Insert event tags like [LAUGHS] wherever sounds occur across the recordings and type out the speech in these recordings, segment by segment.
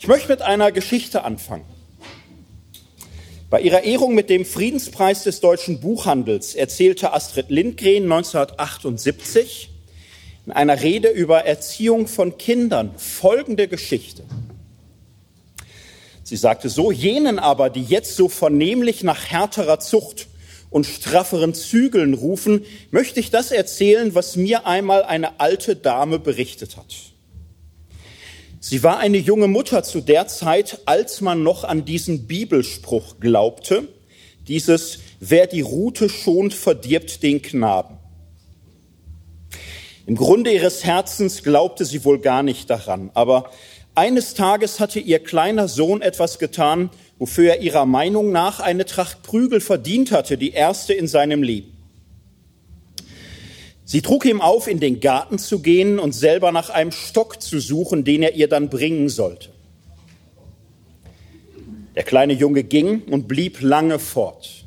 Ich möchte mit einer Geschichte anfangen. Bei ihrer Ehrung mit dem Friedenspreis des deutschen Buchhandels erzählte Astrid Lindgren 1978 in einer Rede über Erziehung von Kindern folgende Geschichte. Sie sagte so, jenen aber, die jetzt so vernehmlich nach härterer Zucht und strafferen Zügeln rufen, möchte ich das erzählen, was mir einmal eine alte Dame berichtet hat. Sie war eine junge Mutter zu der Zeit, als man noch an diesen Bibelspruch glaubte, dieses Wer die Rute schont, verdirbt den Knaben. Im Grunde ihres Herzens glaubte sie wohl gar nicht daran, aber eines Tages hatte ihr kleiner Sohn etwas getan, wofür er ihrer Meinung nach eine Tracht Prügel verdient hatte, die erste in seinem Leben. Sie trug ihm auf, in den Garten zu gehen und selber nach einem Stock zu suchen, den er ihr dann bringen sollte. Der kleine Junge ging und blieb lange fort.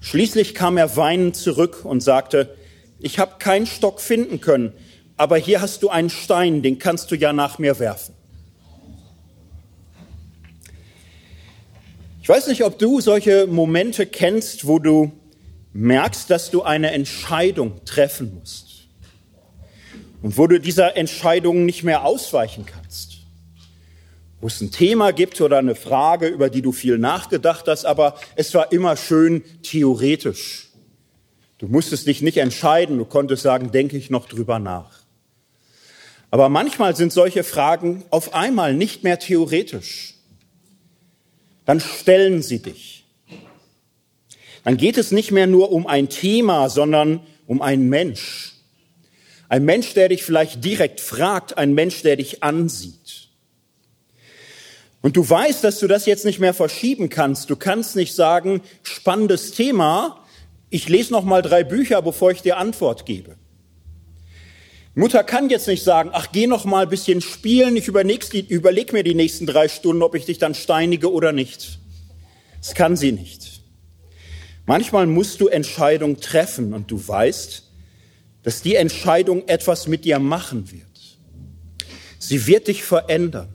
Schließlich kam er weinend zurück und sagte, ich habe keinen Stock finden können, aber hier hast du einen Stein, den kannst du ja nach mir werfen. Ich weiß nicht, ob du solche Momente kennst, wo du merkst, dass du eine Entscheidung treffen musst und wo du dieser Entscheidung nicht mehr ausweichen kannst. Wo es ein Thema gibt oder eine Frage, über die du viel nachgedacht hast, aber es war immer schön theoretisch. Du musstest dich nicht entscheiden, du konntest sagen, denke ich noch drüber nach. Aber manchmal sind solche Fragen auf einmal nicht mehr theoretisch. Dann stellen sie dich dann geht es nicht mehr nur um ein Thema, sondern um einen Mensch. Ein Mensch, der dich vielleicht direkt fragt, ein Mensch, der dich ansieht. Und du weißt, dass du das jetzt nicht mehr verschieben kannst. Du kannst nicht sagen, spannendes Thema, ich lese noch mal drei Bücher, bevor ich dir Antwort gebe. Mutter kann jetzt nicht sagen, ach, geh noch mal ein bisschen spielen, ich überleg mir die nächsten drei Stunden, ob ich dich dann steinige oder nicht. Das kann sie nicht. Manchmal musst du Entscheidungen treffen und du weißt, dass die Entscheidung etwas mit dir machen wird. Sie wird dich verändern.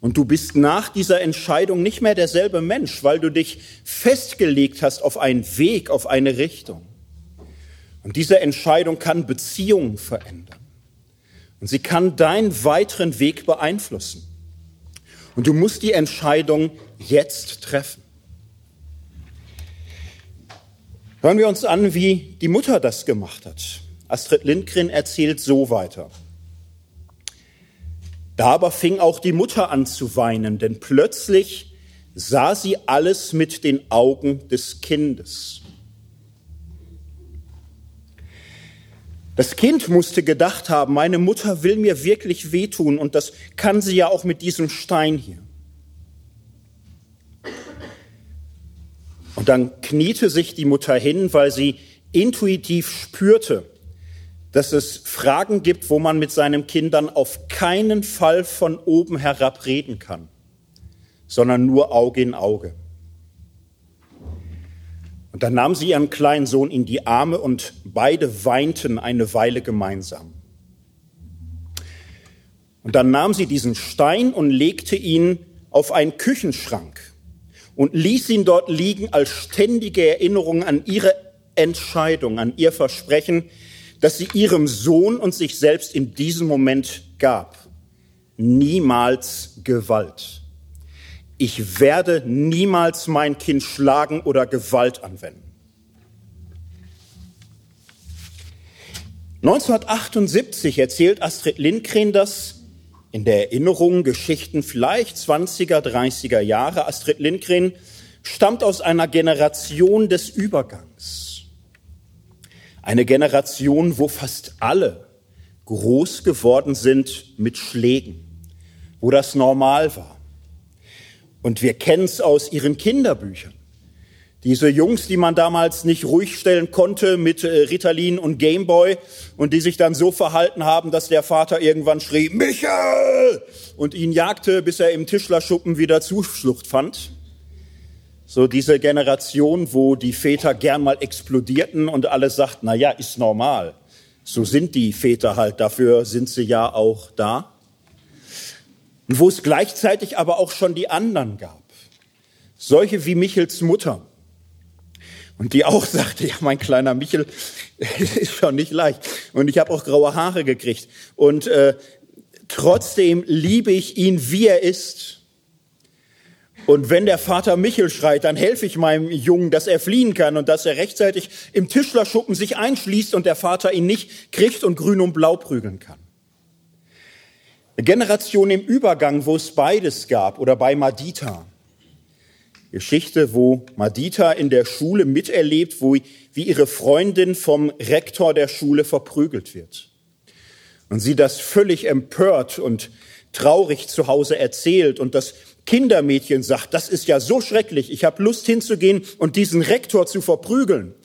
Und du bist nach dieser Entscheidung nicht mehr derselbe Mensch, weil du dich festgelegt hast auf einen Weg, auf eine Richtung. Und diese Entscheidung kann Beziehungen verändern. Und sie kann deinen weiteren Weg beeinflussen. Und du musst die Entscheidung jetzt treffen. Hören wir uns an, wie die Mutter das gemacht hat. Astrid Lindgren erzählt so weiter. Da aber fing auch die Mutter an zu weinen, denn plötzlich sah sie alles mit den Augen des Kindes. Das Kind musste gedacht haben, meine Mutter will mir wirklich wehtun und das kann sie ja auch mit diesem Stein hier. Und dann kniete sich die Mutter hin, weil sie intuitiv spürte, dass es Fragen gibt, wo man mit seinen Kindern auf keinen Fall von oben herab reden kann, sondern nur Auge in Auge. Und dann nahm sie ihren kleinen Sohn in die Arme und beide weinten eine Weile gemeinsam. Und dann nahm sie diesen Stein und legte ihn auf einen Küchenschrank und ließ ihn dort liegen als ständige Erinnerung an ihre Entscheidung, an ihr Versprechen, das sie ihrem Sohn und sich selbst in diesem Moment gab. Niemals Gewalt. Ich werde niemals mein Kind schlagen oder Gewalt anwenden. 1978 erzählt Astrid Lindgren das in der Erinnerung Geschichten vielleicht 20er, 30er Jahre. Astrid Lindgren stammt aus einer Generation des Übergangs. Eine Generation, wo fast alle groß geworden sind mit Schlägen, wo das normal war. Und wir kennen es aus ihren Kinderbüchern. Diese Jungs, die man damals nicht ruhig stellen konnte mit äh, Ritalin und Gameboy und die sich dann so verhalten haben, dass der Vater irgendwann schrie, Michael! und ihn jagte, bis er im Tischlerschuppen wieder Zuflucht fand. So diese Generation, wo die Väter gern mal explodierten und alle sagten, na ja, ist normal. So sind die Väter halt, dafür sind sie ja auch da. Und wo es gleichzeitig aber auch schon die anderen gab. Solche wie Michels Mutter. Und die auch sagte, ja, mein kleiner Michel [LAUGHS] ist schon nicht leicht. Und ich habe auch graue Haare gekriegt. Und äh, trotzdem liebe ich ihn, wie er ist. Und wenn der Vater Michel schreit, dann helfe ich meinem Jungen, dass er fliehen kann und dass er rechtzeitig im Tischlerschuppen sich einschließt und der Vater ihn nicht kriegt und grün und blau prügeln kann. Eine Generation im Übergang, wo es beides gab, oder bei Madita. Geschichte, wo Madita in der Schule miterlebt, wo, wie ihre Freundin vom Rektor der Schule verprügelt wird. Und sie das völlig empört und traurig zu Hause erzählt und das Kindermädchen sagt, das ist ja so schrecklich, ich habe Lust hinzugehen und diesen Rektor zu verprügeln.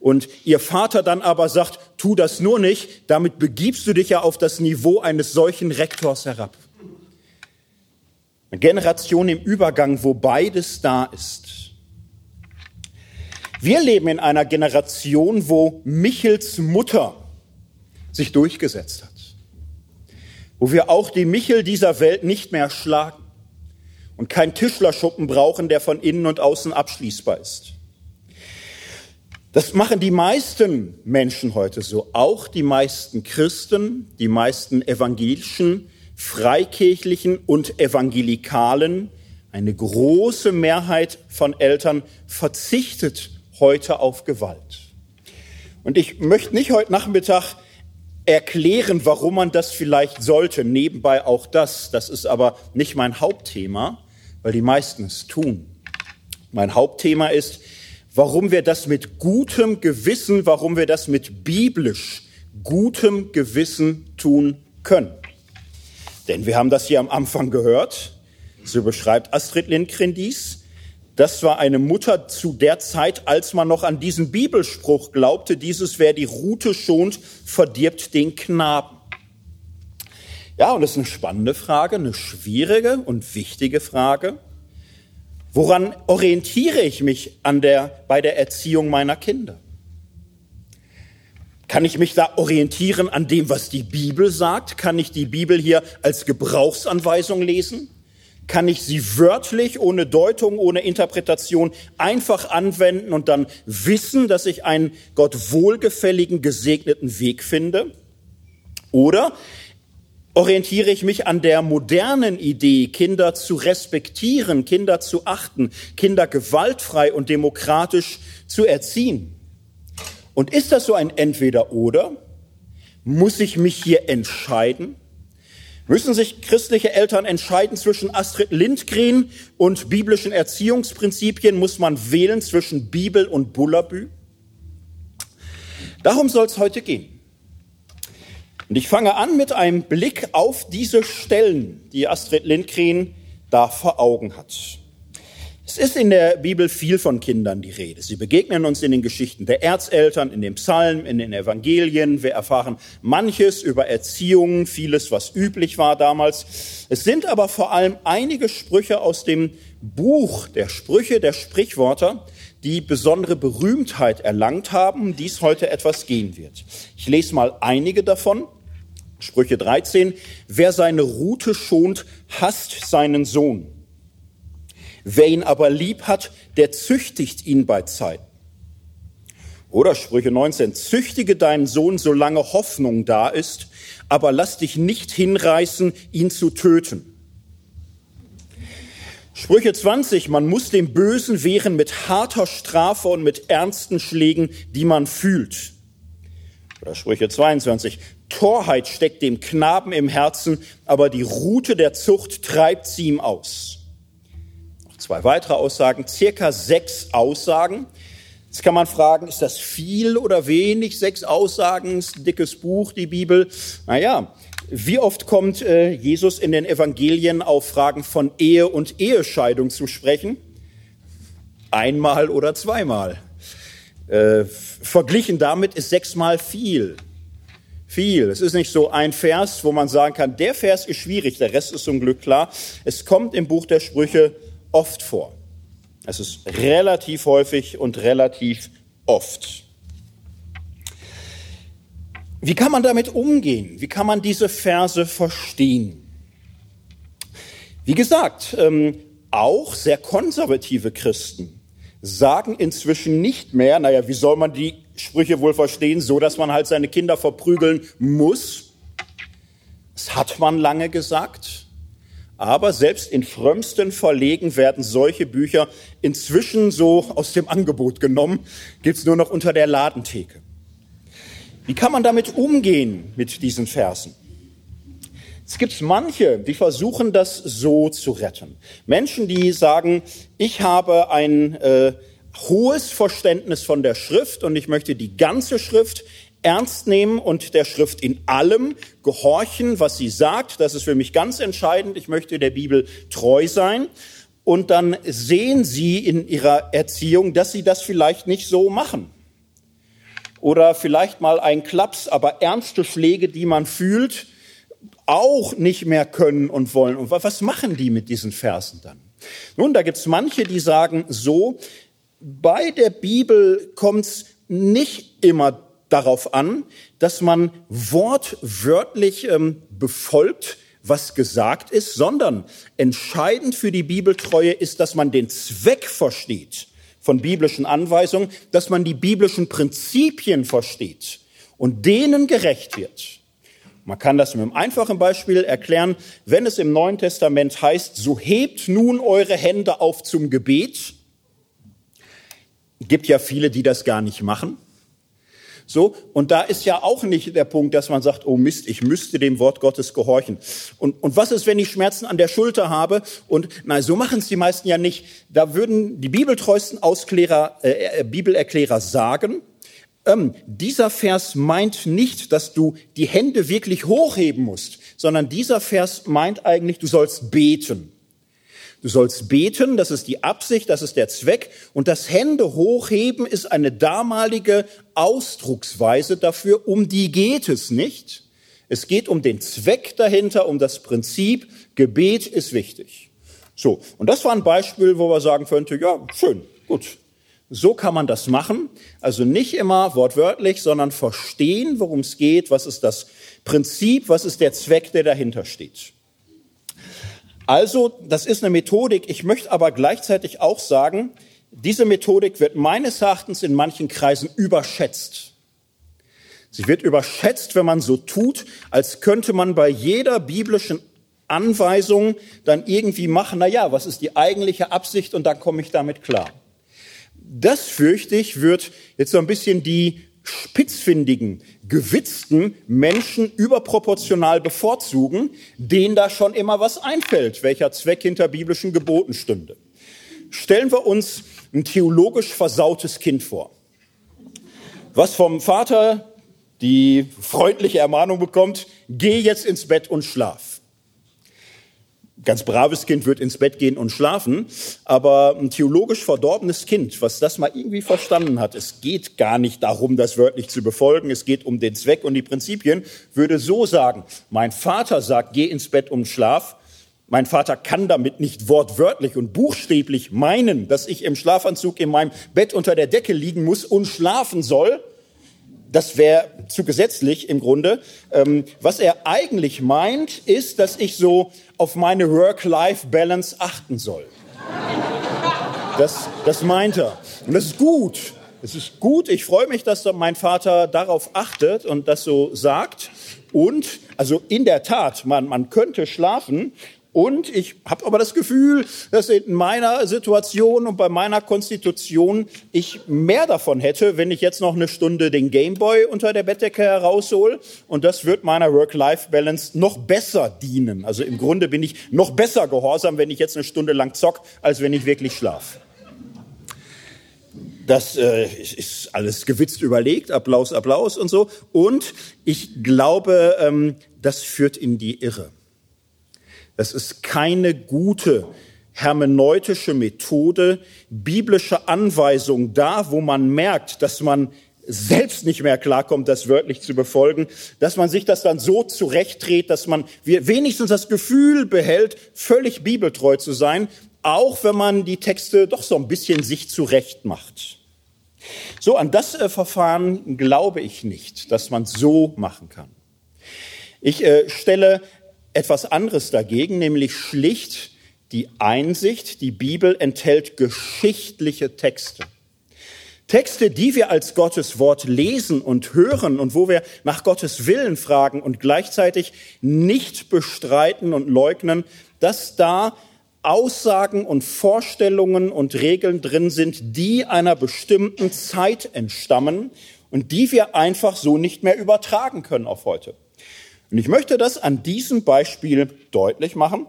Und ihr Vater dann aber sagt, tu das nur nicht, damit begibst du dich ja auf das Niveau eines solchen Rektors herab. Eine Generation im Übergang, wo beides da ist. Wir leben in einer Generation, wo Michels Mutter sich durchgesetzt hat. Wo wir auch die Michel dieser Welt nicht mehr schlagen und kein Tischlerschuppen brauchen, der von innen und außen abschließbar ist. Das machen die meisten Menschen heute so, auch die meisten Christen, die meisten evangelischen, freikirchlichen und evangelikalen. Eine große Mehrheit von Eltern verzichtet heute auf Gewalt. Und ich möchte nicht heute Nachmittag erklären, warum man das vielleicht sollte. Nebenbei auch das. Das ist aber nicht mein Hauptthema weil die meisten es tun. Mein Hauptthema ist, warum wir das mit gutem Gewissen, warum wir das mit biblisch gutem Gewissen tun können. Denn wir haben das hier am Anfang gehört, so beschreibt Astrid Lindgren dies. Das war eine Mutter zu der Zeit, als man noch an diesen Bibelspruch glaubte, dieses, wer die Rute schont, verdirbt den Knaben. Ja, und das ist eine spannende Frage, eine schwierige und wichtige Frage. Woran orientiere ich mich an der, bei der Erziehung meiner Kinder? Kann ich mich da orientieren an dem, was die Bibel sagt? Kann ich die Bibel hier als Gebrauchsanweisung lesen? Kann ich sie wörtlich, ohne Deutung, ohne Interpretation einfach anwenden und dann wissen, dass ich einen Gott wohlgefälligen, gesegneten Weg finde? Oder orientiere ich mich an der modernen Idee, Kinder zu respektieren, Kinder zu achten, Kinder gewaltfrei und demokratisch zu erziehen. Und ist das so ein Entweder-Oder? Muss ich mich hier entscheiden? Müssen sich christliche Eltern entscheiden zwischen Astrid Lindgren und biblischen Erziehungsprinzipien? Muss man wählen zwischen Bibel und Bullabü? Darum soll es heute gehen. Und ich fange an mit einem Blick auf diese Stellen, die Astrid Lindgren da vor Augen hat. Es ist in der Bibel viel von Kindern die Rede. Sie begegnen uns in den Geschichten der Erzeltern, in den Psalmen, in den Evangelien. Wir erfahren manches über Erziehung, vieles, was üblich war damals. Es sind aber vor allem einige Sprüche aus dem Buch der Sprüche, der Sprichwörter, die besondere Berühmtheit erlangt haben, um dies heute etwas gehen wird. Ich lese mal einige davon. Sprüche 13, wer seine Rute schont, hasst seinen Sohn. Wer ihn aber lieb hat, der züchtigt ihn bei Zeit. Oder Sprüche 19, züchtige deinen Sohn, solange Hoffnung da ist, aber lass dich nicht hinreißen, ihn zu töten. Sprüche 20, man muss dem Bösen wehren mit harter Strafe und mit ernsten Schlägen, die man fühlt. Oder Sprüche 22, Torheit steckt dem Knaben im Herzen, aber die Rute der Zucht treibt sie ihm aus. Zwei weitere Aussagen, circa sechs Aussagen. Jetzt kann man fragen, ist das viel oder wenig? Sechs Aussagen, ist ein dickes Buch, die Bibel. Naja, wie oft kommt äh, Jesus in den Evangelien auf Fragen von Ehe und Ehescheidung zu sprechen? Einmal oder zweimal. Äh, verglichen damit ist sechsmal viel viel. Es ist nicht so ein Vers, wo man sagen kann, der Vers ist schwierig, der Rest ist zum Glück klar. Es kommt im Buch der Sprüche oft vor. Es ist relativ häufig und relativ oft. Wie kann man damit umgehen? Wie kann man diese Verse verstehen? Wie gesagt, ähm, auch sehr konservative Christen sagen inzwischen nicht mehr, naja, wie soll man die Sprüche wohl verstehen, so dass man halt seine Kinder verprügeln muss. Das hat man lange gesagt. Aber selbst in frömmsten Verlegen werden solche Bücher inzwischen so aus dem Angebot genommen, gibt's nur noch unter der Ladentheke. Wie kann man damit umgehen mit diesen Versen? Es gibt manche, die versuchen, das so zu retten. Menschen, die sagen, ich habe ein äh, hohes Verständnis von der Schrift und ich möchte die ganze Schrift ernst nehmen und der Schrift in allem gehorchen, was sie sagt. Das ist für mich ganz entscheidend. Ich möchte der Bibel treu sein. Und dann sehen sie in ihrer Erziehung, dass sie das vielleicht nicht so machen. Oder vielleicht mal ein Klaps, aber ernste Schläge, die man fühlt, auch nicht mehr können und wollen. Und was machen die mit diesen Versen dann? Nun, da gibt es manche, die sagen so, bei der Bibel kommt es nicht immer darauf an, dass man wortwörtlich ähm, befolgt, was gesagt ist, sondern entscheidend für die Bibeltreue ist, dass man den Zweck versteht von biblischen Anweisungen, dass man die biblischen Prinzipien versteht und denen gerecht wird. Man kann das mit einem einfachen Beispiel erklären. Wenn es im Neuen Testament heißt, so hebt nun eure Hände auf zum Gebet, gibt ja viele, die das gar nicht machen. So, und da ist ja auch nicht der Punkt, dass man sagt, oh Mist, ich müsste dem Wort Gottes gehorchen. Und, und was ist, wenn ich Schmerzen an der Schulter habe? Und na, so machen es die meisten ja nicht. Da würden die bibeltreuesten Ausklärer, äh, äh, Bibelerklärer sagen, ähm, dieser Vers meint nicht, dass du die Hände wirklich hochheben musst, sondern dieser Vers meint eigentlich, du sollst beten. Du sollst beten, das ist die Absicht, das ist der Zweck. Und das Hände hochheben ist eine damalige Ausdrucksweise dafür, um die geht es nicht. Es geht um den Zweck dahinter, um das Prinzip. Gebet ist wichtig. So, und das war ein Beispiel, wo man sagen könnte, ja, schön, gut. So kann man das machen. Also nicht immer wortwörtlich, sondern verstehen, worum es geht, was ist das Prinzip, was ist der Zweck, der dahinter steht. Also, das ist eine Methodik. Ich möchte aber gleichzeitig auch sagen, diese Methodik wird meines Erachtens in manchen Kreisen überschätzt. Sie wird überschätzt, wenn man so tut, als könnte man bei jeder biblischen Anweisung dann irgendwie machen, na ja, was ist die eigentliche Absicht und dann komme ich damit klar. Das fürchte ich wird jetzt so ein bisschen die spitzfindigen, gewitzten Menschen überproportional bevorzugen, denen da schon immer was einfällt, welcher Zweck hinter biblischen Geboten stünde. Stellen wir uns ein theologisch versautes Kind vor, was vom Vater die freundliche Ermahnung bekommt, geh jetzt ins Bett und schlaf ganz braves Kind wird ins Bett gehen und schlafen, aber ein theologisch verdorbenes Kind, was das mal irgendwie verstanden hat, es geht gar nicht darum, das wörtlich zu befolgen, es geht um den Zweck und die Prinzipien, würde so sagen, mein Vater sagt, geh ins Bett und schlaf, mein Vater kann damit nicht wortwörtlich und buchstäblich meinen, dass ich im Schlafanzug in meinem Bett unter der Decke liegen muss und schlafen soll, das wäre zu gesetzlich im Grunde. Ähm, was er eigentlich meint, ist, dass ich so auf meine Work-Life-Balance achten soll. Das, das meint er. Und das ist gut. Es ist gut. Ich freue mich, dass mein Vater darauf achtet und das so sagt. Und, also in der Tat, man, man könnte schlafen und ich habe aber das Gefühl, dass in meiner Situation und bei meiner Konstitution ich mehr davon hätte, wenn ich jetzt noch eine Stunde den Gameboy unter der Bettdecke heraushol. Und das wird meiner Work-Life-Balance noch besser dienen. Also im Grunde bin ich noch besser gehorsam, wenn ich jetzt eine Stunde lang zock, als wenn ich wirklich schlaf. Das äh, ist alles gewitzt überlegt, Applaus, Applaus und so. Und ich glaube, ähm, das führt in die Irre. Es ist keine gute hermeneutische Methode, biblische Anweisungen da, wo man merkt, dass man selbst nicht mehr klarkommt, das wörtlich zu befolgen, dass man sich das dann so zurechtdreht, dass man wenigstens das Gefühl behält, völlig bibeltreu zu sein, auch wenn man die Texte doch so ein bisschen sich zurecht macht. So, an das äh, Verfahren glaube ich nicht, dass man so machen kann. Ich äh, stelle etwas anderes dagegen, nämlich schlicht die Einsicht, die Bibel enthält geschichtliche Texte. Texte, die wir als Gottes Wort lesen und hören und wo wir nach Gottes Willen fragen und gleichzeitig nicht bestreiten und leugnen, dass da Aussagen und Vorstellungen und Regeln drin sind, die einer bestimmten Zeit entstammen und die wir einfach so nicht mehr übertragen können auf heute. Und ich möchte das an diesem Beispiel deutlich machen,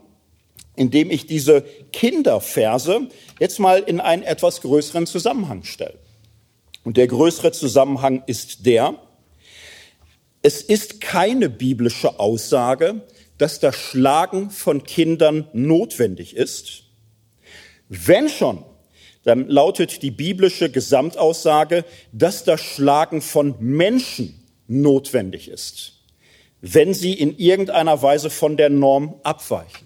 indem ich diese Kinderverse jetzt mal in einen etwas größeren Zusammenhang stelle. Und der größere Zusammenhang ist der, es ist keine biblische Aussage, dass das Schlagen von Kindern notwendig ist. Wenn schon, dann lautet die biblische Gesamtaussage, dass das Schlagen von Menschen notwendig ist, wenn sie in irgendeiner Weise von der Norm abweichen.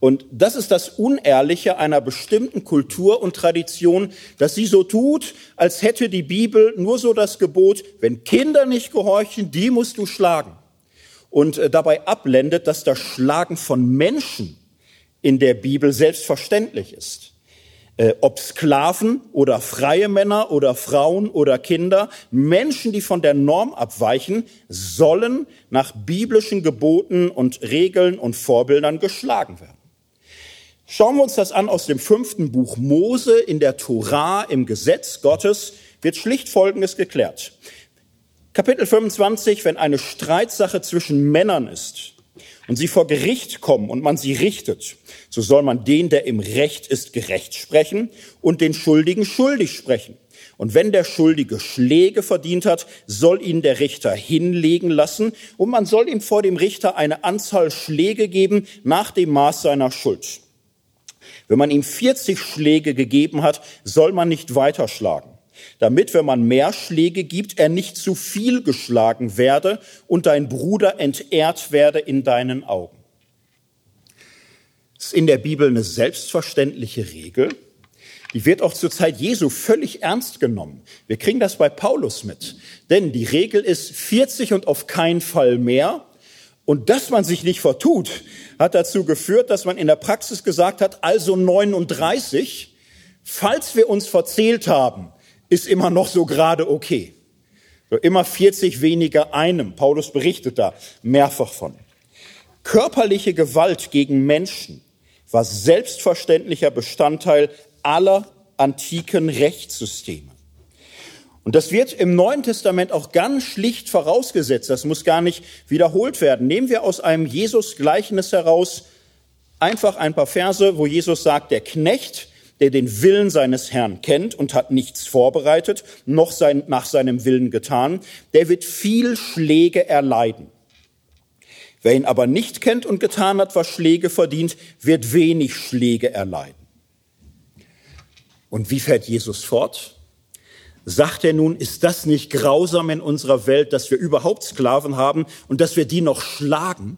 Und das ist das Unehrliche einer bestimmten Kultur und Tradition, dass sie so tut, als hätte die Bibel nur so das Gebot, wenn Kinder nicht gehorchen, die musst du schlagen. Und äh, dabei abblendet, dass das Schlagen von Menschen in der Bibel selbstverständlich ist. Äh, ob Sklaven oder freie Männer oder Frauen oder Kinder, Menschen, die von der Norm abweichen, sollen nach biblischen Geboten und Regeln und Vorbildern geschlagen werden. Schauen wir uns das an aus dem fünften Buch Mose in der Torah, im Gesetz Gottes, wird schlicht Folgendes geklärt. Kapitel 25, wenn eine Streitsache zwischen Männern ist und sie vor Gericht kommen und man sie richtet, so soll man den, der im Recht ist, gerecht sprechen und den Schuldigen schuldig sprechen. Und wenn der Schuldige Schläge verdient hat, soll ihn der Richter hinlegen lassen und man soll ihm vor dem Richter eine Anzahl Schläge geben nach dem Maß seiner Schuld. Wenn man ihm 40 Schläge gegeben hat, soll man nicht weiterschlagen, damit, wenn man mehr Schläge gibt, er nicht zu viel geschlagen werde und dein Bruder entehrt werde in deinen Augen. Das ist in der Bibel eine selbstverständliche Regel. Die wird auch zur Zeit Jesu völlig ernst genommen. Wir kriegen das bei Paulus mit. Denn die Regel ist 40 und auf keinen Fall mehr. Und dass man sich nicht vertut, hat dazu geführt, dass man in der Praxis gesagt hat, also 39, falls wir uns verzählt haben, ist immer noch so gerade okay. So immer 40 weniger einem. Paulus berichtet da mehrfach von. Körperliche Gewalt gegen Menschen war selbstverständlicher Bestandteil aller antiken Rechtssysteme. Und das wird im Neuen Testament auch ganz schlicht vorausgesetzt. Das muss gar nicht wiederholt werden. Nehmen wir aus einem Jesus-Gleichnis heraus einfach ein paar Verse, wo Jesus sagt, der Knecht, der den Willen seines Herrn kennt und hat nichts vorbereitet, noch sein, nach seinem Willen getan, der wird viel Schläge erleiden. Wer ihn aber nicht kennt und getan hat, was Schläge verdient, wird wenig Schläge erleiden. Und wie fährt Jesus fort? sagt er nun, ist das nicht grausam in unserer Welt, dass wir überhaupt Sklaven haben und dass wir die noch schlagen,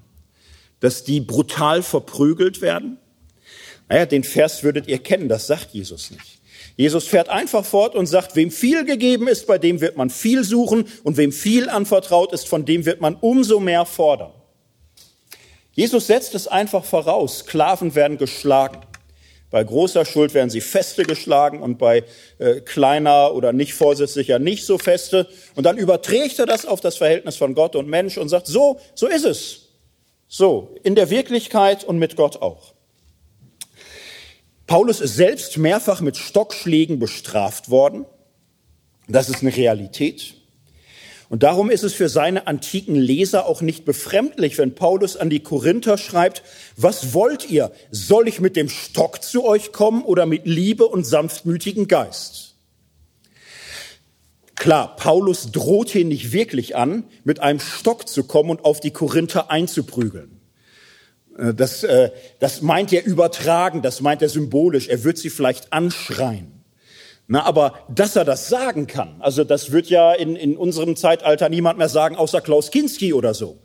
dass die brutal verprügelt werden? Naja, den Vers würdet ihr kennen, das sagt Jesus nicht. Jesus fährt einfach fort und sagt, wem viel gegeben ist, bei dem wird man viel suchen und wem viel anvertraut ist, von dem wird man umso mehr fordern. Jesus setzt es einfach voraus, Sklaven werden geschlagen. Bei großer Schuld werden sie feste geschlagen und bei äh, kleiner oder nicht vorsätzlicher nicht so feste. Und dann überträgt er das auf das Verhältnis von Gott und Mensch und sagt, so, so ist es. So, in der Wirklichkeit und mit Gott auch. Paulus ist selbst mehrfach mit Stockschlägen bestraft worden. Das ist eine Realität. Und darum ist es für seine antiken Leser auch nicht befremdlich, wenn Paulus an die Korinther schreibt, was wollt ihr? Soll ich mit dem Stock zu euch kommen oder mit Liebe und sanftmütigen Geist? Klar, Paulus droht hier nicht wirklich an, mit einem Stock zu kommen und auf die Korinther einzuprügeln. Äh, das, äh, das meint er übertragen, das meint er symbolisch. Er wird sie vielleicht anschreien. Na, aber dass er das sagen kann, also das wird ja in, in unserem Zeitalter niemand mehr sagen, außer Klaus Kinski oder so.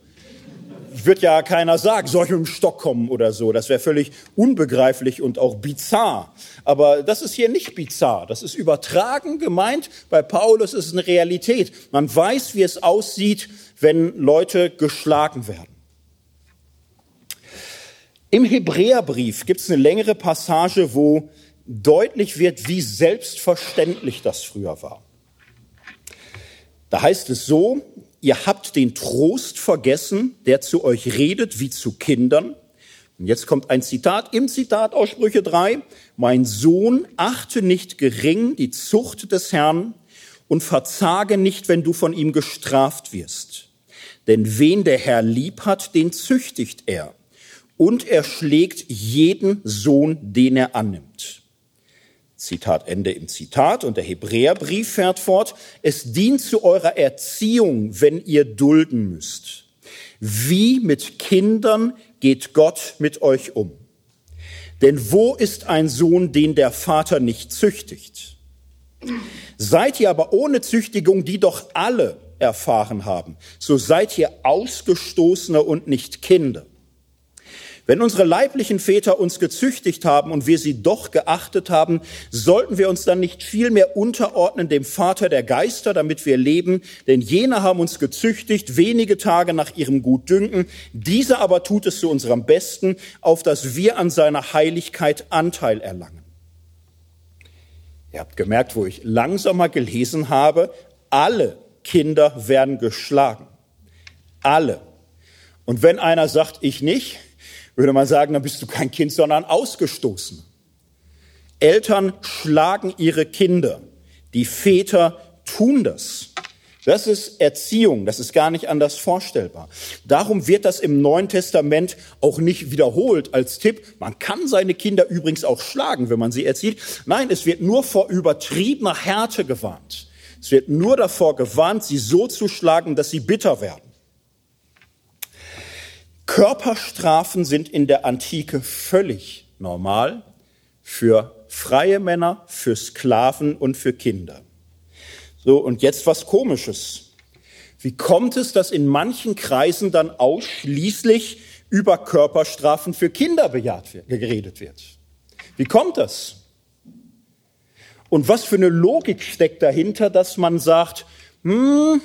Wird ja keiner sagen, soll ich mit dem Stock kommen oder so. Das wäre völlig unbegreiflich und auch bizarr. Aber das ist hier nicht bizarr. Das ist übertragen gemeint. Bei Paulus ist es eine Realität. Man weiß, wie es aussieht, wenn Leute geschlagen werden. Im Hebräerbrief gibt es eine längere Passage, wo deutlich wird, wie selbstverständlich das früher war. Da heißt es so, ihr habt den Trost vergessen, der zu euch redet wie zu Kindern. Und jetzt kommt ein Zitat im Zitat aus Sprüche 3. Mein Sohn, achte nicht gering die Zucht des Herrn und verzage nicht, wenn du von ihm gestraft wirst. Denn wen der Herr lieb hat, den züchtigt er. Und er schlägt jeden Sohn, den er annimmt. Zitat Ende im Zitat. Und der Hebräerbrief fährt fort. Es dient zu eurer Erziehung, wenn ihr dulden müsst. Wie mit Kindern geht Gott mit euch um. Denn wo ist ein Sohn, den der Vater nicht züchtigt? Seid ihr aber ohne Züchtigung, die doch alle erfahren haben, so seid ihr Ausgestoßene und nicht Kinder. Wenn unsere leiblichen Väter uns gezüchtigt haben und wir sie doch geachtet haben, sollten wir uns dann nicht vielmehr unterordnen dem Vater der Geister, damit wir leben, denn jene haben uns gezüchtigt wenige Tage nach ihrem Gutdünken, dieser aber tut es zu unserem Besten, auf dass wir an seiner Heiligkeit Anteil erlangen. Ihr habt gemerkt, wo ich langsamer gelesen habe, alle Kinder werden geschlagen. Alle. Und wenn einer sagt, ich nicht, würde man sagen, dann bist du kein Kind, sondern ausgestoßen. Eltern schlagen ihre Kinder. Die Väter tun das. Das ist Erziehung, das ist gar nicht anders vorstellbar. Darum wird das im Neuen Testament auch nicht wiederholt als Tipp. Man kann seine Kinder übrigens auch schlagen, wenn man sie erzieht. Nein, es wird nur vor übertriebener Härte gewarnt. Es wird nur davor gewarnt, sie so zu schlagen, dass sie bitter werden. Körperstrafen sind in der Antike völlig normal für freie Männer, für Sklaven und für Kinder. So, und jetzt was Komisches. Wie kommt es, dass in manchen Kreisen dann ausschließlich über Körperstrafen für Kinder bejaht geredet wird? Wie kommt das? Und was für eine Logik steckt dahinter, dass man sagt, hm,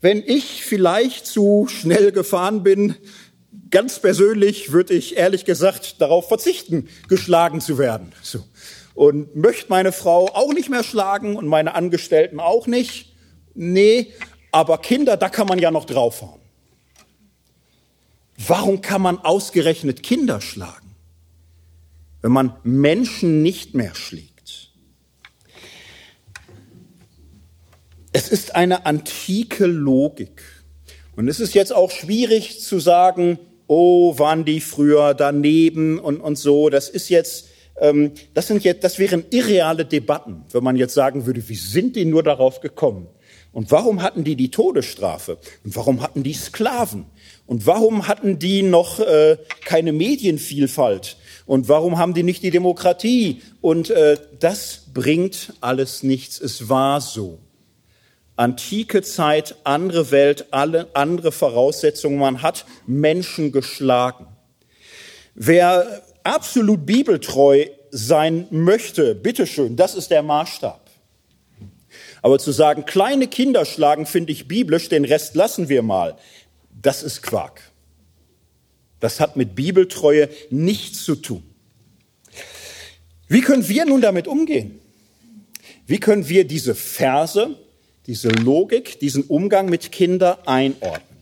wenn ich vielleicht zu schnell gefahren bin, ganz persönlich würde ich ehrlich gesagt darauf verzichten, geschlagen zu werden. So. Und möchte meine Frau auch nicht mehr schlagen und meine Angestellten auch nicht. Nee, aber Kinder, da kann man ja noch draufhauen. Warum kann man ausgerechnet Kinder schlagen, wenn man Menschen nicht mehr schlägt? Es ist eine antike Logik. Und es ist jetzt auch schwierig zu sagen, oh, waren die früher daneben und, und so. Das ist jetzt, ähm, das sind jetzt, das wären irreale Debatten, wenn man jetzt sagen würde, wie sind die nur darauf gekommen? Und warum hatten die die Todesstrafe? Und warum hatten die Sklaven? Und warum hatten die noch äh, keine Medienvielfalt? Und warum haben die nicht die Demokratie? Und äh, das bringt alles nichts. Es war so antike Zeit, andere Welt, alle andere Voraussetzungen. Man hat Menschen geschlagen. Wer absolut bibeltreu sein möchte, bitteschön, das ist der Maßstab. Aber zu sagen, kleine Kinder schlagen, finde ich biblisch, den Rest lassen wir mal, das ist Quark. Das hat mit Bibeltreue nichts zu tun. Wie können wir nun damit umgehen? Wie können wir diese Verse, diese Logik, diesen Umgang mit Kindern einordnen.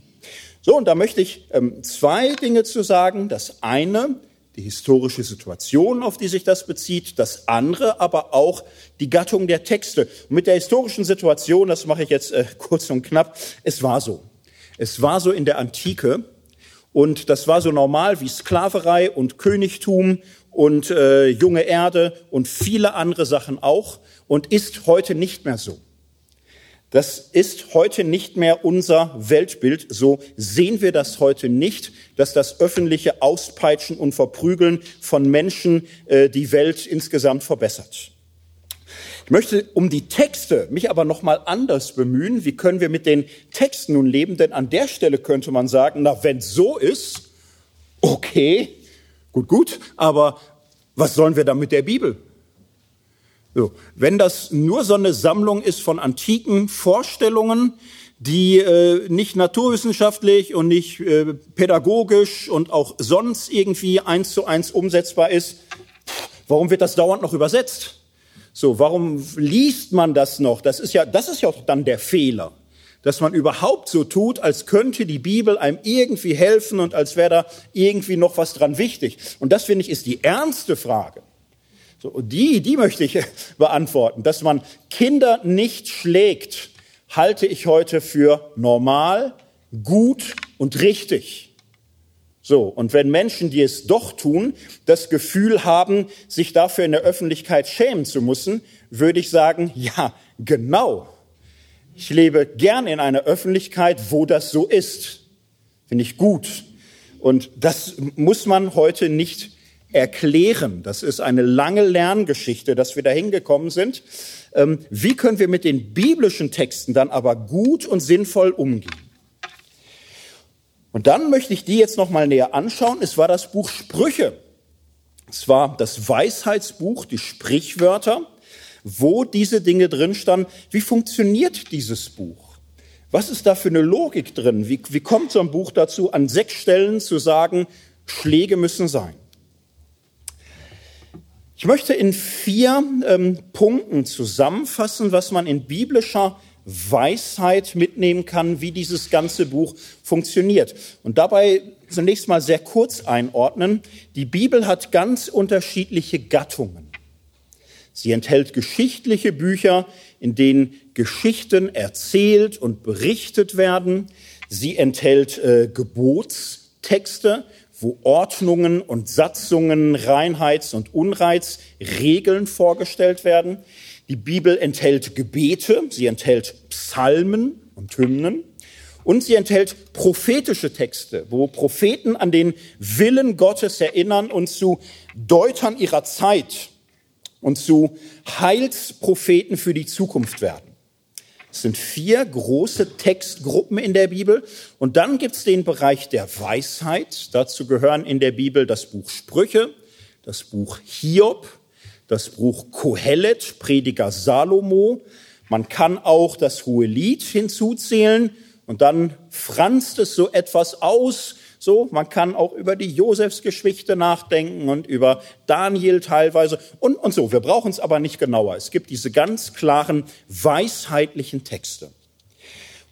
So, und da möchte ich ähm, zwei Dinge zu sagen. Das eine, die historische Situation, auf die sich das bezieht. Das andere, aber auch die Gattung der Texte. Und mit der historischen Situation, das mache ich jetzt äh, [LAUGHS] kurz und knapp, es war so. Es war so in der Antike und das war so normal wie Sklaverei und Königtum und äh, junge Erde und viele andere Sachen auch und ist heute nicht mehr so. Das ist heute nicht mehr unser Weltbild. So sehen wir das heute nicht, dass das öffentliche Auspeitschen und Verprügeln von Menschen äh, die Welt insgesamt verbessert. Ich möchte um die Texte mich aber noch mal anders bemühen. Wie können wir mit den Texten nun leben? Denn an der Stelle könnte man sagen, na, wenn so ist, okay, gut, gut, aber was sollen wir dann mit der Bibel? So, wenn das nur so eine Sammlung ist von antiken Vorstellungen, die äh, nicht naturwissenschaftlich und nicht äh, pädagogisch und auch sonst irgendwie eins zu eins umsetzbar ist, warum wird das dauernd noch übersetzt? So, warum liest man das noch? Das ist ja, das ist ja auch dann der Fehler, dass man überhaupt so tut, als könnte die Bibel einem irgendwie helfen und als wäre da irgendwie noch was dran wichtig. Und das finde ich ist die ernste Frage. So, die, die möchte ich [LAUGHS] beantworten, dass man Kinder nicht schlägt halte ich heute für normal, gut und richtig. So, und wenn Menschen, die es doch tun, das Gefühl haben, sich dafür in der Öffentlichkeit schämen zu müssen, würde ich sagen, ja, genau. Ich lebe gern in einer Öffentlichkeit, wo das so ist. Finde ich gut. Und das muss man heute nicht erklären. Das ist eine lange Lerngeschichte, dass wir da hingekommen sind. Ähm, wie können wir mit den biblischen Texten dann aber gut und sinnvoll umgehen? Und dann möchte ich die jetzt noch mal näher anschauen. Es war das Buch Sprüche. Es war das Weisheitsbuch, die Sprichwörter, wo diese Dinge drin standen. Wie funktioniert dieses Buch? Was ist da für eine Logik drin? Wie, wie kommt so ein Buch dazu, an sechs Stellen zu sagen, Schläge müssen sein? Ich möchte in vier ähm, Punkten zusammenfassen, was man in biblischer Weisheit mitnehmen kann, wie dieses ganze Buch funktioniert. Und dabei zunächst mal sehr kurz einordnen. Die Bibel hat ganz unterschiedliche Gattungen. Sie enthält geschichtliche Bücher, in denen Geschichten erzählt und berichtet werden. Sie enthält äh, Gebotstexte, wo Ordnungen und Satzungen, Reinheits- und Unreitsregeln vorgestellt werden. Die Bibel enthält Gebete, sie enthält Psalmen und Hymnen und sie enthält prophetische Texte, wo Propheten an den Willen Gottes erinnern und zu Deutern ihrer Zeit und zu Heilspropheten für die Zukunft werden. Es sind vier große Textgruppen in der Bibel. Und dann gibt es den Bereich der Weisheit. Dazu gehören in der Bibel das Buch Sprüche, das Buch Hiob, das Buch Kohelet, Prediger Salomo. Man kann auch das Hohe Lied hinzuzählen. Und dann franzt es so etwas aus so, man kann auch über die Josefsgeschichte nachdenken und über Daniel teilweise und, und so. Wir brauchen es aber nicht genauer. Es gibt diese ganz klaren weisheitlichen Texte.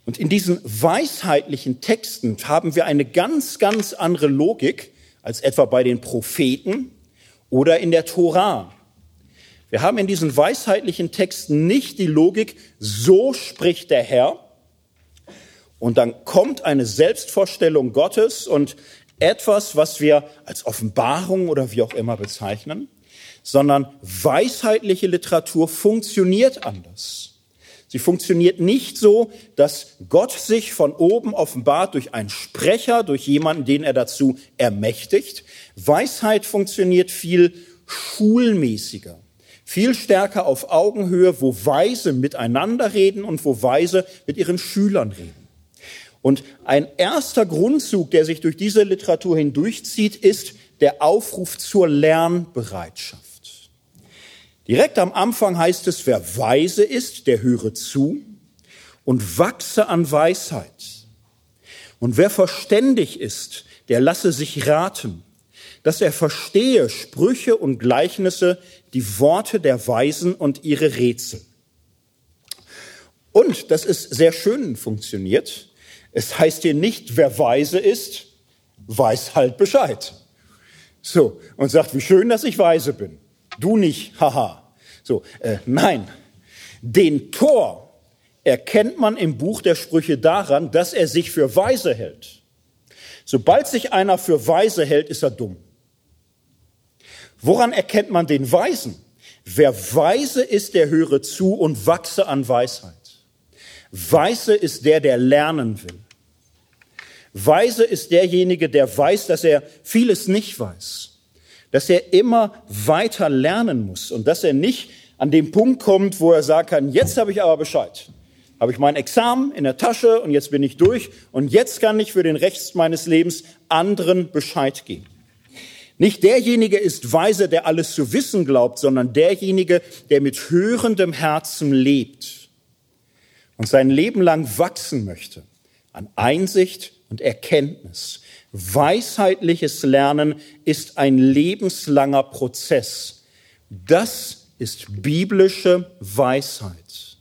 Und in diesen weisheitlichen Texten haben wir eine ganz, ganz andere Logik als etwa bei den Propheten oder in der Tora. Wir haben in diesen weisheitlichen Texten nicht die Logik, so spricht der Herr, und dann kommt eine Selbstvorstellung Gottes und etwas, was wir als Offenbarung oder wie auch immer bezeichnen, sondern weisheitliche Literatur funktioniert anders. Sie funktioniert nicht so, dass Gott sich von oben offenbart durch einen Sprecher, durch jemanden, den er dazu ermächtigt. Weisheit funktioniert viel schulmäßiger, viel stärker auf Augenhöhe, wo Weise miteinander reden und wo Weise mit ihren Schülern reden. Und ein erster Grundzug, der sich durch diese Literatur hindurchzieht, ist der Aufruf zur Lernbereitschaft. Direkt am Anfang heißt es, wer weise ist, der höre zu und wachse an Weisheit. Und wer verständig ist, der lasse sich raten, dass er verstehe Sprüche und Gleichnisse, die Worte der Weisen und ihre Rätsel. Und das ist sehr schön funktioniert, es heißt hier nicht, wer weise ist, weiß halt Bescheid. So, und sagt, wie schön, dass ich weise bin. Du nicht, haha. So, äh, nein. Den Tor erkennt man im Buch der Sprüche daran, dass er sich für weise hält. Sobald sich einer für weise hält, ist er dumm. Woran erkennt man den Weisen? Wer weise ist, der höre zu und wachse an Weisheit. Weise ist der, der lernen will. Weise ist derjenige, der weiß, dass er vieles nicht weiß, dass er immer weiter lernen muss und dass er nicht an den Punkt kommt, wo er sagen kann, jetzt habe ich aber Bescheid. Habe ich mein Examen in der Tasche und jetzt bin ich durch und jetzt kann ich für den Rest meines Lebens anderen Bescheid geben. Nicht derjenige ist weise, der alles zu wissen glaubt, sondern derjenige, der mit hörendem Herzen lebt und sein Leben lang wachsen möchte an Einsicht und Erkenntnis. Weisheitliches Lernen ist ein lebenslanger Prozess. Das ist biblische Weisheit.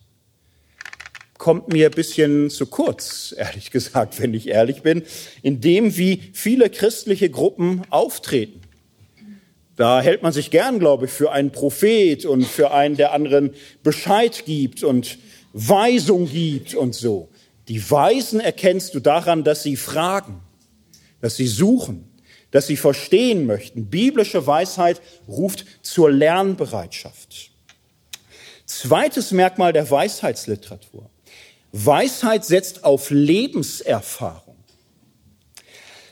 Kommt mir ein bisschen zu kurz, ehrlich gesagt, wenn ich ehrlich bin, in dem, wie viele christliche Gruppen auftreten. Da hält man sich gern, glaube ich, für einen Prophet und für einen, der anderen Bescheid gibt und Weisung gibt und so. Die Weisen erkennst du daran, dass sie fragen, dass sie suchen, dass sie verstehen möchten. Biblische Weisheit ruft zur Lernbereitschaft. Zweites Merkmal der Weisheitsliteratur. Weisheit setzt auf Lebenserfahrung.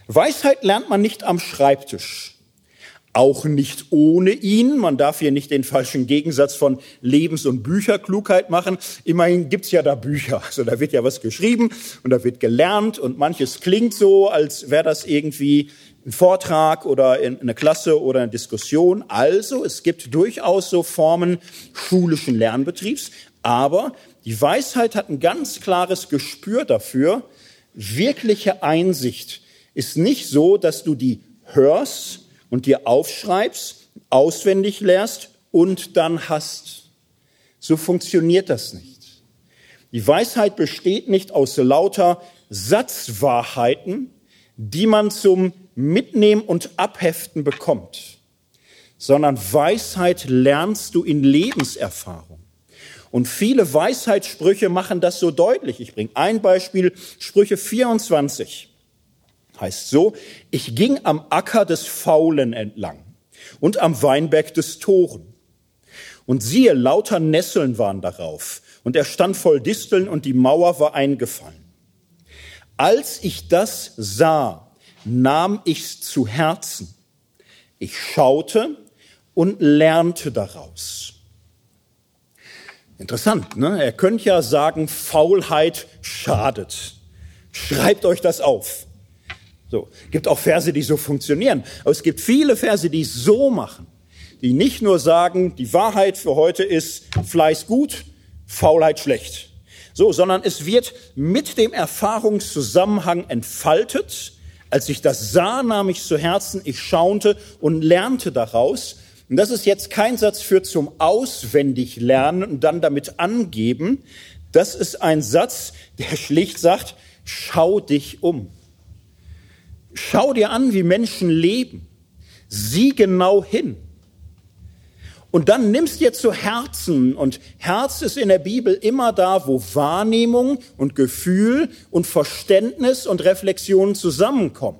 Weisheit lernt man nicht am Schreibtisch auch nicht ohne ihn. Man darf hier nicht den falschen Gegensatz von Lebens- und Bücherklugheit machen. Immerhin gibt's ja da Bücher. Also da wird ja was geschrieben und da wird gelernt und manches klingt so, als wäre das irgendwie ein Vortrag oder in eine Klasse oder eine Diskussion. Also es gibt durchaus so Formen schulischen Lernbetriebs, aber die Weisheit hat ein ganz klares Gespür dafür. Wirkliche Einsicht ist nicht so, dass du die hörst und dir aufschreibst, auswendig lernst und dann hast. So funktioniert das nicht. Die Weisheit besteht nicht aus lauter Satzwahrheiten, die man zum Mitnehmen und Abheften bekommt, sondern Weisheit lernst du in Lebenserfahrung. Und viele Weisheitssprüche machen das so deutlich. Ich bringe ein Beispiel, Sprüche 24. Heißt so, ich ging am Acker des Faulen entlang und am Weinberg des Toren. Und siehe, lauter Nesseln waren darauf, und er stand voll Disteln, und die Mauer war eingefallen. Als ich das sah, nahm ich's zu Herzen. Ich schaute und lernte daraus. Interessant, ne? Er könnte ja sagen, Faulheit schadet. Schreibt euch das auf. So. Gibt auch Verse, die so funktionieren. Aber es gibt viele Verse, die so machen. Die nicht nur sagen, die Wahrheit für heute ist Fleiß gut, Faulheit schlecht. So, sondern es wird mit dem Erfahrungszusammenhang entfaltet. Als ich das sah, nahm ich zu Herzen, ich schaute und lernte daraus. Und das ist jetzt kein Satz für zum auswendig lernen und dann damit angeben. Das ist ein Satz, der schlicht sagt, schau dich um. Schau dir an, wie Menschen leben. Sieh genau hin. Und dann nimmst dir zu Herzen, und Herz ist in der Bibel immer da, wo Wahrnehmung und Gefühl und Verständnis und Reflexion zusammenkommen.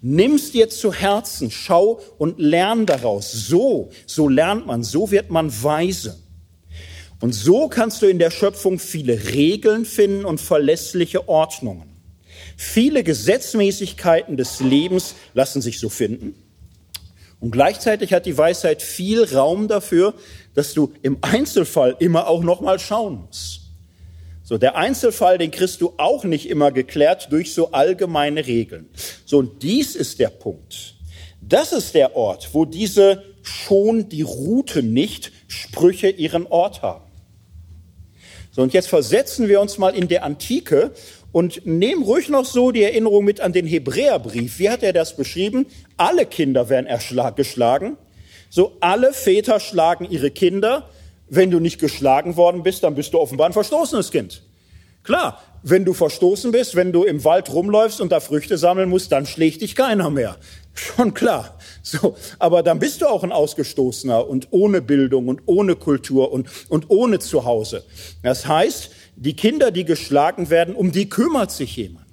Nimmst dir zu Herzen, schau und lern daraus. So, so lernt man, so wird man weise. Und so kannst du in der Schöpfung viele Regeln finden und verlässliche Ordnungen. Viele Gesetzmäßigkeiten des Lebens lassen sich so finden. Und gleichzeitig hat die Weisheit viel Raum dafür, dass du im Einzelfall immer auch noch mal schauen musst. So, der Einzelfall, den kriegst du auch nicht immer geklärt durch so allgemeine Regeln. So, und dies ist der Punkt. Das ist der Ort, wo diese schon die Route nicht Sprüche ihren Ort haben. So, und jetzt versetzen wir uns mal in der Antike und nehm ruhig noch so die Erinnerung mit an den Hebräerbrief. Wie hat er das beschrieben? Alle Kinder werden geschlagen. So alle Väter schlagen ihre Kinder. Wenn du nicht geschlagen worden bist, dann bist du offenbar ein verstoßenes Kind. Klar, wenn du verstoßen bist, wenn du im Wald rumläufst und da Früchte sammeln musst, dann schlägt dich keiner mehr. [LAUGHS] Schon klar. So, aber dann bist du auch ein Ausgestoßener und ohne Bildung und ohne Kultur und, und ohne Zuhause. Das heißt, die Kinder, die geschlagen werden, um die kümmert sich jemand.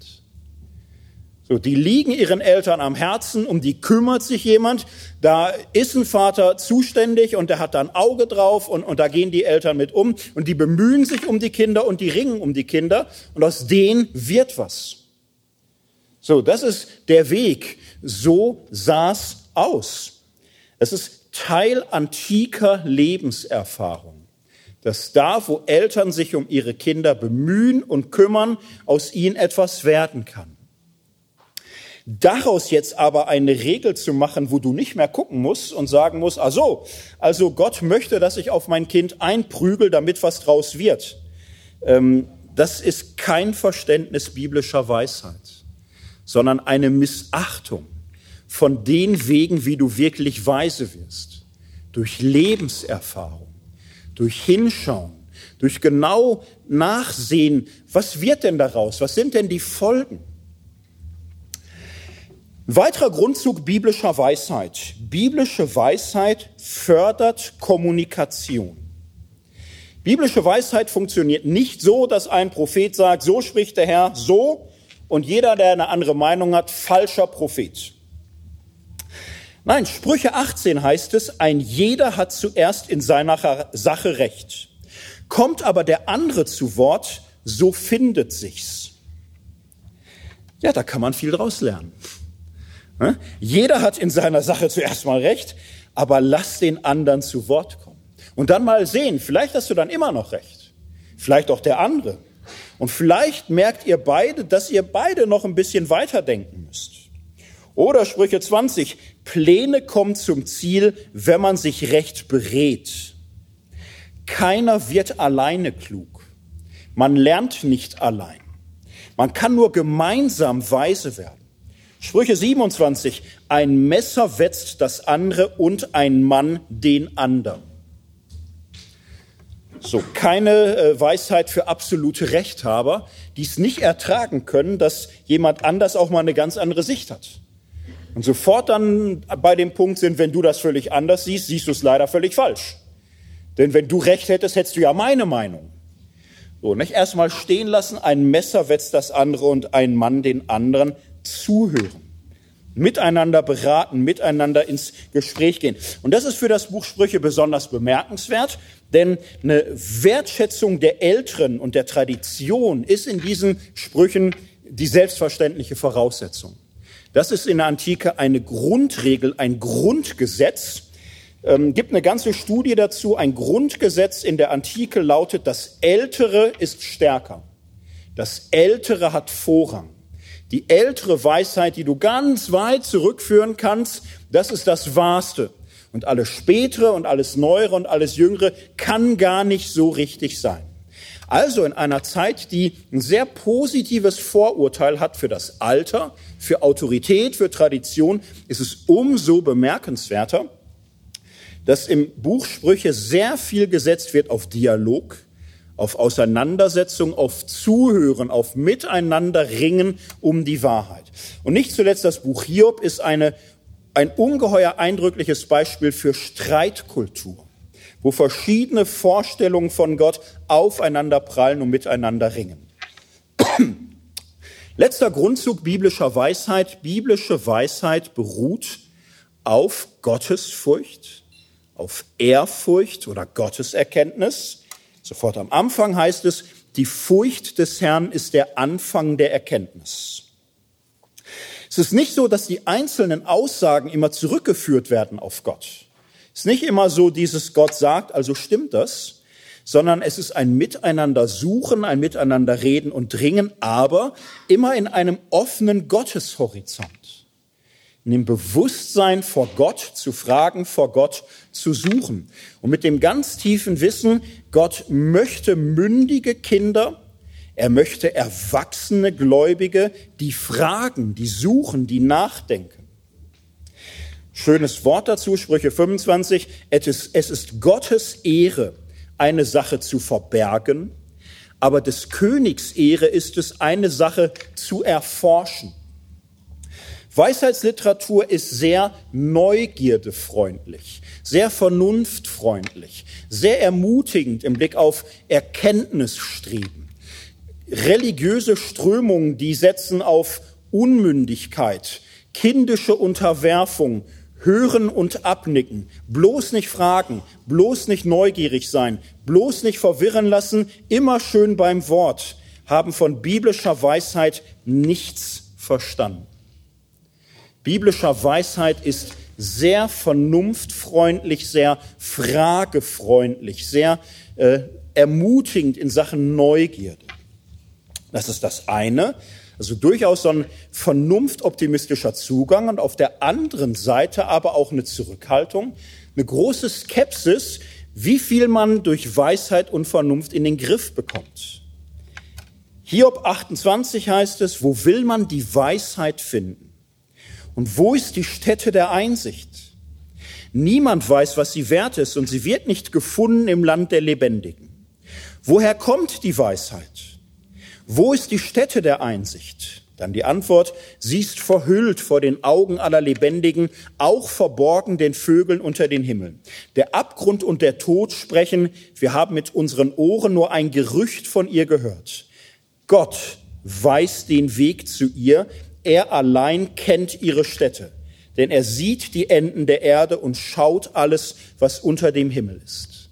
So, die liegen ihren Eltern am Herzen, um die kümmert sich jemand. Da ist ein Vater zuständig und der hat da ein Auge drauf und, und da gehen die Eltern mit um und die bemühen sich um die Kinder und die ringen um die Kinder und aus denen wird was. So, das ist der Weg. So sah es aus. Es ist Teil antiker Lebenserfahrung dass da, wo Eltern sich um ihre Kinder bemühen und kümmern, aus ihnen etwas werden kann. Daraus jetzt aber eine Regel zu machen, wo du nicht mehr gucken musst und sagen musst, ah so, also Gott möchte, dass ich auf mein Kind einprügel, damit was draus wird. ähm, das ist kein Verständnis biblischer Weisheit, sondern eine Missachtung von den Wegen, wie du wirklich weise wirst. Durch Lebenserfahrung, durch Hinschauen, durch genau Nachsehen, was wird denn daraus? Was sind denn die Folgen? Ein weiterer Grundzug biblischer Weisheit. Biblische Weisheit fördert Kommunikation. Biblische Weisheit funktioniert nicht so, dass ein Prophet sagt, so spricht der Herr, so, und jeder, der eine andere Meinung hat, falscher Prophet. Nein, Sprüche 18 heißt es, ein jeder hat zuerst in seiner Sache Recht. Kommt aber der andere zu Wort, so findet sich's. Ja, da kann man viel draus lernen. Jeder hat in seiner Sache zuerst mal Recht, aber lass den anderen zu Wort kommen. Und dann mal sehen, vielleicht hast du dann immer noch recht. Vielleicht auch der andere. Und vielleicht merkt ihr beide, dass ihr beide noch ein bisschen weiterdenken müsst. Oder Sprüche 20, Pläne kommen zum Ziel, wenn man sich recht berät. Keiner wird alleine klug. Man lernt nicht allein. Man kann nur gemeinsam weise werden. Sprüche 27, ein Messer wetzt das andere und ein Mann den anderen. So, keine äh, Weisheit für absolute Rechthaber, die es nicht ertragen können, dass jemand anders auch mal eine ganz andere Sicht hat. Und sofort dann bei dem Punkt sind, wenn du das völlig anders siehst, siehst du es leider völlig falsch. Denn wenn du recht hättest, hättest du ja meine Meinung. So, nicht erstmal stehen lassen, ein Messer wetzt das andere und ein Mann den anderen zuhören miteinander beraten, miteinander ins Gespräch gehen. Und das ist für das Buch Sprüche besonders bemerkenswert, denn eine Wertschätzung der Älteren und der Tradition ist in diesen Sprüchen die selbstverständliche Voraussetzung. Das ist in der Antike eine Grundregel, ein Grundgesetz. Ähm, gibt eine ganze Studie dazu. Ein Grundgesetz in der Antike lautet, das Ältere ist stärker. Das Ältere hat Vorrang. Die ältere Weisheit, die du ganz weit zurückführen kannst, das ist das Wahrste. Und alles Spätere und alles Neuere und alles Jüngere kann gar nicht so richtig sein. Also in einer Zeit, die ein sehr positives Vorurteil hat für das Alter, für Autorität, für Tradition, ist es umso bemerkenswerter, dass im Buch Sprüche sehr viel gesetzt wird auf Dialog, auf Auseinandersetzung, auf Zuhören, auf Miteinander ringen um die Wahrheit. Und nicht zuletzt das Buch Hiob ist eine, ein ungeheuer eindrückliches Beispiel für Streitkultur, wo verschiedene Vorstellungen von Gott aufeinander prallen und miteinander ringen. Letzter Grundzug biblischer Weisheit. Biblische Weisheit beruht auf Gottesfurcht, auf Ehrfurcht oder Gotteserkenntnis Sofort am Anfang heißt es, die Furcht des Herrn ist der Anfang der Erkenntnis. Es ist nicht so, dass die einzelnen Aussagen immer zurückgeführt werden auf Gott. Es ist nicht immer so, dieses Gott sagt, also stimmt das, sondern es ist ein Miteinander suchen, ein Miteinander reden und dringen, aber immer in einem offenen Gotteshorizont in dem Bewusstsein vor Gott zu fragen, vor Gott zu suchen. Und mit dem ganz tiefen Wissen, Gott möchte mündige Kinder, er möchte erwachsene Gläubige, die fragen, die suchen, die nachdenken. Schönes Wort dazu, Sprüche 25. Es ist, es ist Gottes Ehre, eine Sache zu verbergen, aber des Königs Ehre ist es, eine Sache zu erforschen. Weisheitsliteratur ist sehr neugierdefreundlich, sehr vernunftfreundlich, sehr ermutigend im Blick auf Erkenntnisstreben. Religiöse Strömungen, die setzen auf Unmündigkeit, kindische Unterwerfung, Hören und abnicken, bloß nicht fragen, bloß nicht neugierig sein, bloß nicht verwirren lassen, immer schön beim Wort, haben von biblischer Weisheit nichts verstanden biblischer Weisheit ist sehr vernunftfreundlich, sehr fragefreundlich, sehr äh, ermutigend in Sachen Neugierde. Das ist das eine. Also durchaus so ein vernunftoptimistischer Zugang und auf der anderen Seite aber auch eine Zurückhaltung, eine große Skepsis, wie viel man durch Weisheit und Vernunft in den Griff bekommt. Hiob 28 heißt es, wo will man die Weisheit finden? Und wo ist die Stätte der Einsicht? Niemand weiß, was sie wert ist, und sie wird nicht gefunden im Land der Lebendigen. Woher kommt die Weisheit? Wo ist die Stätte der Einsicht? Dann die Antwort, sie ist verhüllt vor den Augen aller Lebendigen, auch verborgen den Vögeln unter den Himmeln. Der Abgrund und der Tod sprechen, wir haben mit unseren Ohren nur ein Gerücht von ihr gehört. Gott weiß den Weg zu ihr, er allein kennt ihre Städte, denn er sieht die Enden der Erde und schaut alles, was unter dem Himmel ist.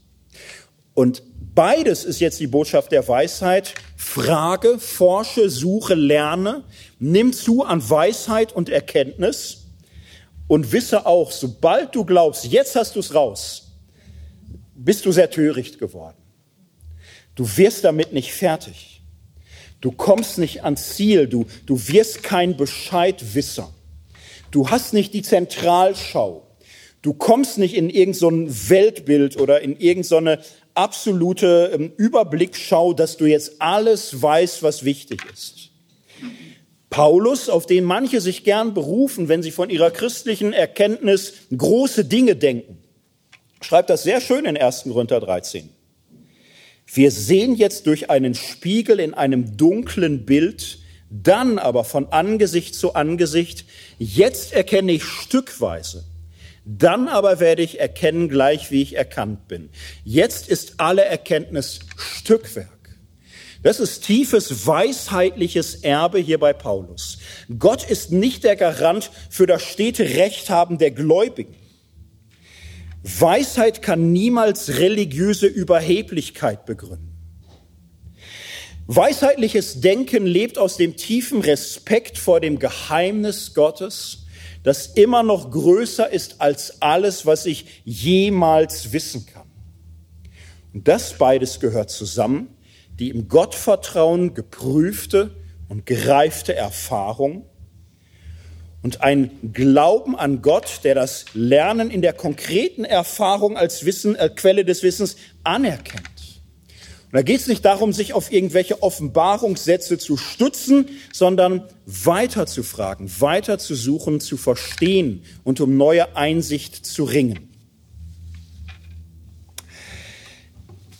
Und beides ist jetzt die Botschaft der Weisheit. Frage, forsche, suche, lerne, nimm zu an Weisheit und Erkenntnis und wisse auch, sobald du glaubst, jetzt hast du es raus, bist du sehr töricht geworden. Du wirst damit nicht fertig. Du kommst nicht ans Ziel. Du, du wirst kein Bescheidwisser. Du hast nicht die Zentralschau. Du kommst nicht in irgendein so Weltbild oder in irgendeine so absolute ähm, Überblickschau, dass du jetzt alles weißt, was wichtig ist. Paulus, auf den manche sich gern berufen, wenn sie von ihrer christlichen Erkenntnis große Dinge denken, schreibt das sehr schön in 1. Korinther 13. Wir sehen jetzt durch einen Spiegel in einem dunklen Bild, dann aber von Angesicht zu Angesicht. Jetzt erkenne ich stückweise. Dann aber werde ich erkennen, gleich wie ich erkannt bin. Jetzt ist alle Erkenntnis Stückwerk. Das ist tiefes weisheitliches Erbe hier bei Paulus. Gott ist nicht der Garant für das stete Rechthaben der Gläubigen. Weisheit kann niemals religiöse Überheblichkeit begründen. Weisheitliches Denken lebt aus dem tiefen Respekt vor dem Geheimnis Gottes das immer noch größer ist als alles, was ich jemals wissen kann. Und das beides gehört zusammen, die im Gottvertrauen geprüfte und gereifte Erfahrung und ein Glauben an Gott, der das Lernen in der konkreten Erfahrung als Wissen, äh, Quelle des Wissens anerkennt. Und da geht es nicht darum, sich auf irgendwelche Offenbarungssätze zu stützen, sondern weiter zu fragen, weiter zu suchen, zu verstehen und um neue Einsicht zu ringen.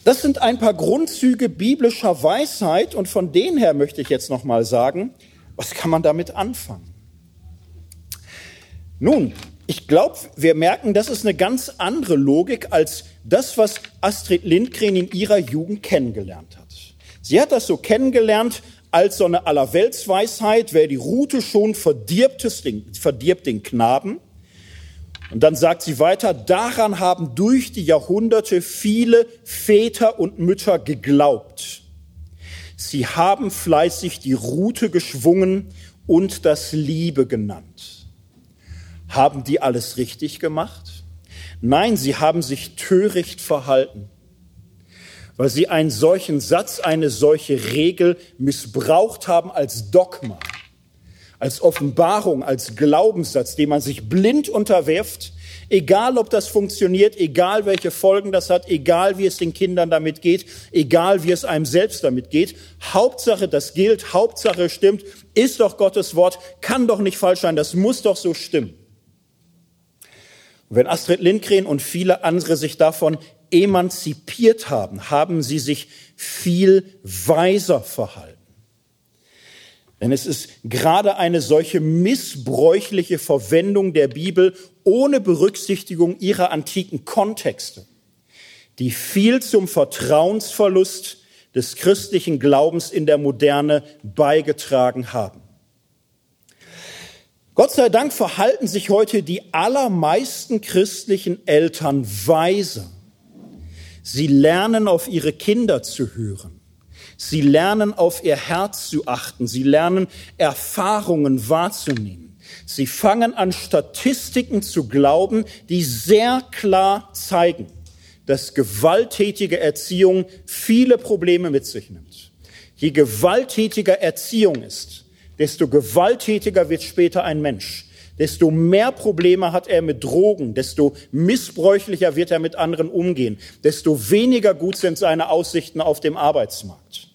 Das sind ein paar Grundzüge biblischer Weisheit und von denen her möchte ich jetzt noch mal sagen, was kann man damit anfangen? Nun, ich glaube, wir merken, das ist eine ganz andere Logik als das, was Astrid Lindgren in ihrer Jugend kennengelernt hat. Sie hat das so kennengelernt als so eine Allerweltsweisheit, wer die Rute schon verdirbt, verdirbt den Knaben. Und dann sagt sie weiter, daran haben durch die Jahrhunderte viele Väter und Mütter geglaubt. Sie haben fleißig die Rute geschwungen und das Liebe genannt. Haben die alles richtig gemacht? Nein, sie haben sich töricht verhalten, weil sie einen solchen Satz, eine solche Regel missbraucht haben als Dogma, als Offenbarung, als Glaubenssatz, dem man sich blind unterwirft, egal ob das funktioniert, egal welche Folgen das hat, egal wie es den Kindern damit geht, egal wie es einem selbst damit geht. Hauptsache, das gilt, Hauptsache stimmt, ist doch Gottes Wort, kann doch nicht falsch sein, das muss doch so stimmen. Wenn Astrid Lindgren und viele andere sich davon emanzipiert haben, haben sie sich viel weiser verhalten. Denn es ist gerade eine solche missbräuchliche Verwendung der Bibel ohne Berücksichtigung ihrer antiken Kontexte, die viel zum Vertrauensverlust des christlichen Glaubens in der Moderne beigetragen haben. Gott sei Dank verhalten sich heute die allermeisten christlichen Eltern weise. Sie lernen auf ihre Kinder zu hören. Sie lernen auf ihr Herz zu achten. Sie lernen Erfahrungen wahrzunehmen. Sie fangen an Statistiken zu glauben, die sehr klar zeigen, dass gewalttätige Erziehung viele Probleme mit sich nimmt. Je gewalttätiger Erziehung ist, desto gewalttätiger wird später ein Mensch, desto mehr Probleme hat er mit Drogen, desto missbräuchlicher wird er mit anderen umgehen, desto weniger gut sind seine Aussichten auf dem Arbeitsmarkt.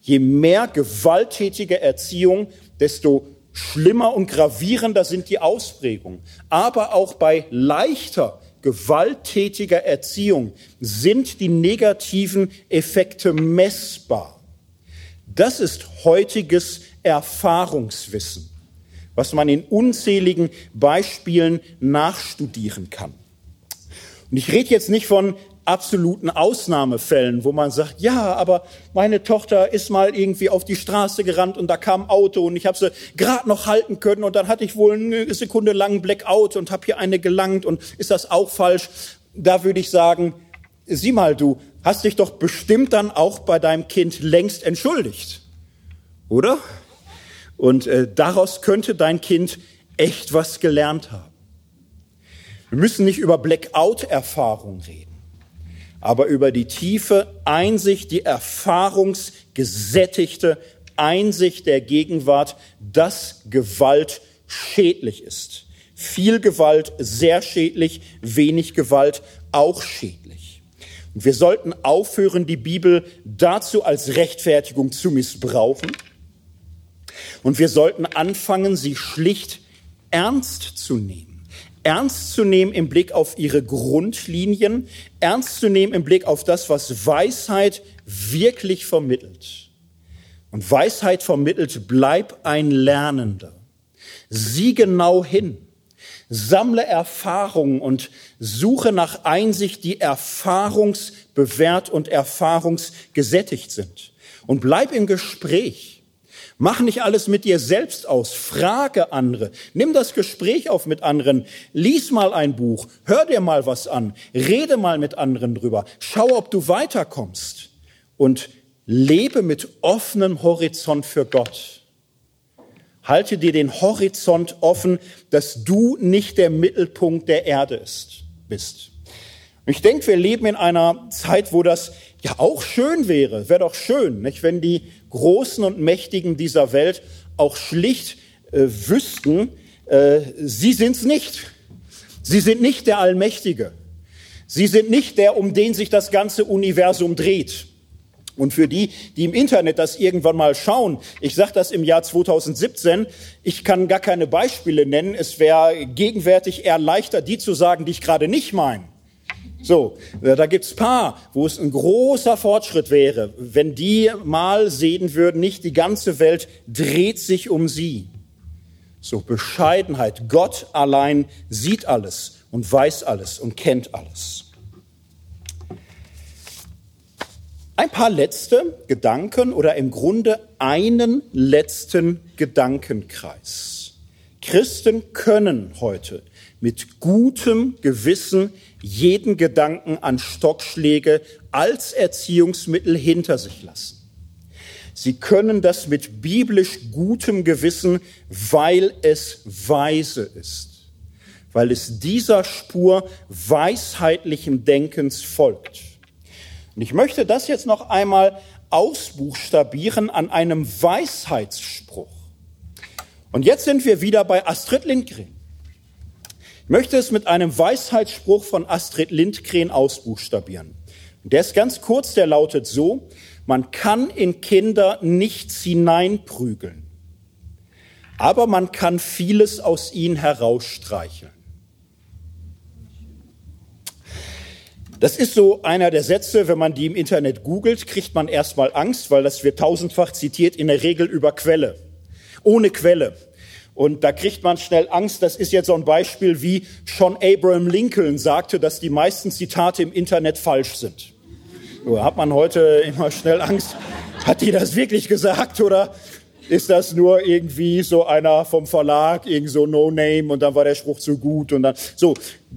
Je mehr gewalttätige Erziehung, desto schlimmer und gravierender sind die Ausprägungen. Aber auch bei leichter gewalttätiger Erziehung sind die negativen Effekte messbar. Das ist heutiges Erfahrungswissen, was man in unzähligen Beispielen nachstudieren kann. Und ich rede jetzt nicht von absoluten Ausnahmefällen, wo man sagt, ja, aber meine Tochter ist mal irgendwie auf die Straße gerannt und da kam ein Auto und ich habe sie gerade noch halten können und dann hatte ich wohl eine Sekunde lang Blackout und habe hier eine gelangt und ist das auch falsch? Da würde ich sagen, sieh mal, du hast dich doch bestimmt dann auch bei deinem Kind längst entschuldigt, oder? Und äh, daraus könnte dein Kind echt was gelernt haben. Wir müssen nicht über Blackout-Erfahrung reden aber über die tiefe Einsicht, die erfahrungsgesättigte Einsicht der Gegenwart, dass Gewalt schädlich ist. Viel Gewalt sehr schädlich, wenig Gewalt auch schädlich. Und wir sollten aufhören, die Bibel dazu als Rechtfertigung zu missbrauchen. Und wir sollten anfangen, sie schlicht ernst zu nehmen ernst zu nehmen im Blick auf ihre Grundlinien, ernst zu nehmen im Blick auf das, was Weisheit wirklich vermittelt. Und Weisheit vermittelt, bleib ein Lernender. Sieh genau hin. Sammle Erfahrungen und suche nach Einsicht, die erfahrungsbewährt und erfahrungsgesättigt sind. Und bleib im Gespräch. Mach nicht alles mit dir selbst aus. Frage andere. Nimm das Gespräch auf mit anderen. Lies mal ein Buch. Hör dir mal was an. Rede mal mit anderen drüber. Schau, ob du weiterkommst. Und lebe mit offenem Horizont für Gott. Halte dir den Horizont offen, dass du nicht der Mittelpunkt der Erde ist, bist. Ich denke, wir leben in einer Zeit, wo das ja auch schön wäre. Wäre doch schön, nicht? wenn die Großen und Mächtigen dieser Welt auch schlicht äh, wüssten, äh, sie sind's nicht. Sie sind nicht der Allmächtige. Sie sind nicht der, um den sich das ganze Universum dreht. Und für die, die im Internet das irgendwann mal schauen, ich sage das im Jahr 2017, ich kann gar keine Beispiele nennen. Es wäre gegenwärtig eher leichter, die zu sagen, die ich gerade nicht meine. So, äh, da gibt's paar, wo es ein großer Fortschritt wäre, wenn die mal sehen würden, nicht die ganze Welt dreht sich um sie. So Bescheidenheit. Gott allein sieht alles und weiß alles und kennt alles. Ein paar letzte Gedanken oder im Grunde einen letzten Gedankenkreis. Christen können heute mit gutem Gewissen jeden Gedanken an Stockschläge als Erziehungsmittel hinter sich lassen. Sie können das mit biblisch gutem Gewissen, weil es weise ist, weil es dieser Spur weisheitlichen Denkens folgt. Und ich möchte das jetzt noch einmal ausbuchstabieren an einem Weisheitsspruch. Und jetzt sind wir wieder bei Astrid Lindgren. Ich möchte es mit einem Weisheitsspruch von Astrid Lindgren ausbuchstabieren. Der ist ganz kurz, der lautet so, man kann in Kinder nichts hineinprügeln, aber man kann vieles aus ihnen herausstreicheln. Das ist so einer der Sätze, wenn man die im Internet googelt, kriegt man erstmal Angst, weil das wird tausendfach zitiert, in der Regel über Quelle. Ohne Quelle. Und da kriegt man schnell Angst. Das ist jetzt so ein Beispiel, wie schon Abraham Lincoln sagte, dass die meisten Zitate im Internet falsch sind. So, hat man heute immer schnell Angst. Hat die das wirklich gesagt oder ist das nur irgendwie so einer vom Verlag, irgend so No Name und dann war der Spruch zu gut und dann so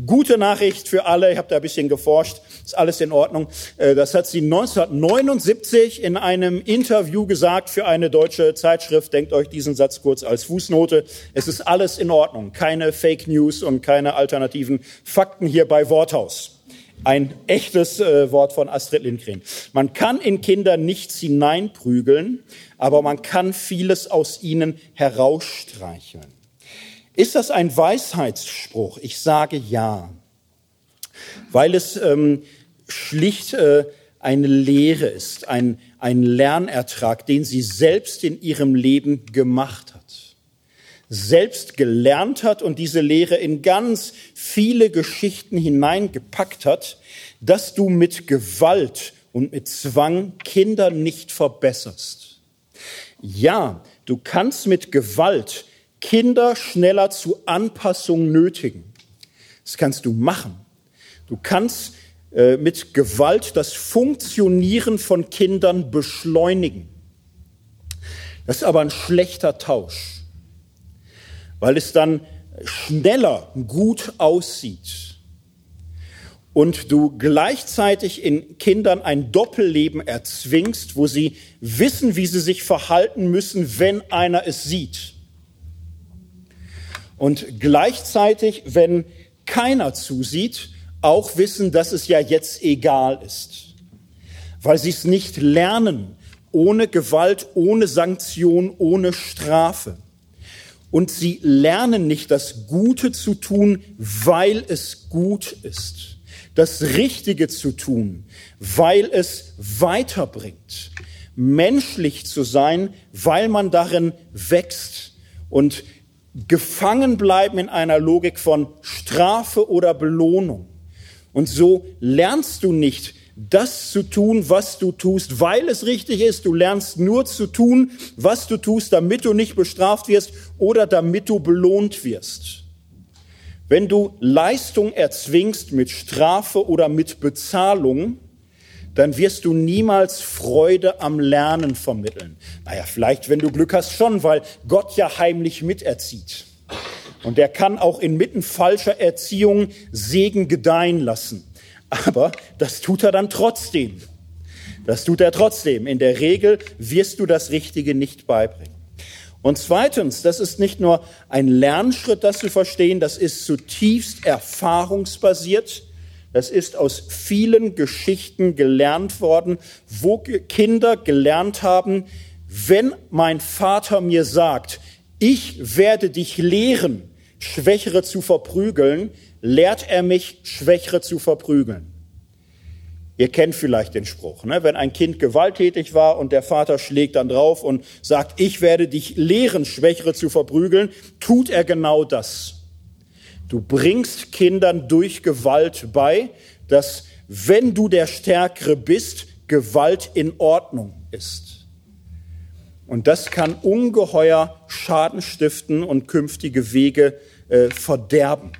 gute Nachricht für alle. Ich habe da ein bisschen geforscht, ist alles in Ordnung. Äh, das hat sie 1979 in einem Interview gesagt für eine deutsche Zeitschrift. Denkt euch diesen Satz kurz als Fußnote. Es ist alles in Ordnung, keine Fake News und keine alternativen Fakten hier bei Worthaus. Ein echtes äh, Wort von Astrid Lindgren. Man kann in Kinder nichts hineinprügeln, aber man kann vieles aus ihnen herausstreicheln. Ist das ein Weisheitsspruch? Ich sage ja, weil es ähm, schlicht äh, eine Lehre ist, ein, ein Lernertrag, den sie selbst in ihrem Leben gemacht hat. Selbst gelernt hat und diese Lehre in ganz viele Geschichten hineingepackt hat, dass du mit Gewalt und mit Zwang Kinder nicht verbesserst. Ja, du kannst mit Gewalt Kinder schneller zu Anpassung nötigen. Das kannst du machen. Du kannst äh, mit Gewalt das Funktionieren von Kindern beschleunigen. Das ist aber ein schlechter Tausch, weil es dann schneller gut aussieht und du gleichzeitig in Kindern ein Doppelleben erzwingst, wo sie wissen, wie sie sich verhalten müssen, wenn einer es sieht. Und gleichzeitig, wenn keiner zusieht, auch wissen, dass es ja jetzt egal ist, weil sie es nicht lernen, ohne Gewalt, ohne Sanktion, ohne Strafe. Und sie lernen nicht das Gute zu tun, weil es gut ist, das Richtige zu tun, weil es weiterbringt, menschlich zu sein, weil man darin wächst. Und gefangen bleiben in einer Logik von Strafe oder Belohnung. Und so lernst du nicht das zu tun, was du tust, weil es richtig ist. Du lernst nur zu tun, was du tust, damit du nicht bestraft wirst oder damit du belohnt wirst. Wenn du Leistung erzwingst mit Strafe oder mit Bezahlung, dann wirst du niemals Freude am Lernen vermitteln. Naja, vielleicht, wenn du Glück hast, schon, weil Gott ja heimlich miterzieht. Und er kann auch inmitten falscher Erziehung Segen gedeihen lassen. Aber das tut er dann trotzdem. Das tut er trotzdem. In der Regel wirst du das Richtige nicht beibringen. Und zweitens, das ist nicht nur ein Lernschritt, das zu verstehen, das ist zutiefst erfahrungsbasiert. Das ist aus vielen Geschichten gelernt worden, wo Kinder gelernt haben, wenn mein Vater mir sagt, ich werde dich lehren, Schwächere zu verprügeln, lehrt er mich, Schwächere zu verprügeln. Ihr kennt vielleicht den Spruch, ne? wenn ein Kind gewalttätig war und der Vater schlägt dann drauf und sagt, ich werde dich lehren, Schwächere zu verprügeln, tut er genau das. Du bringst Kindern durch Gewalt bei, dass wenn du der Stärkere bist, Gewalt in Ordnung ist. Und das kann ungeheuer Schaden stiften und künftige Wege äh, verderben.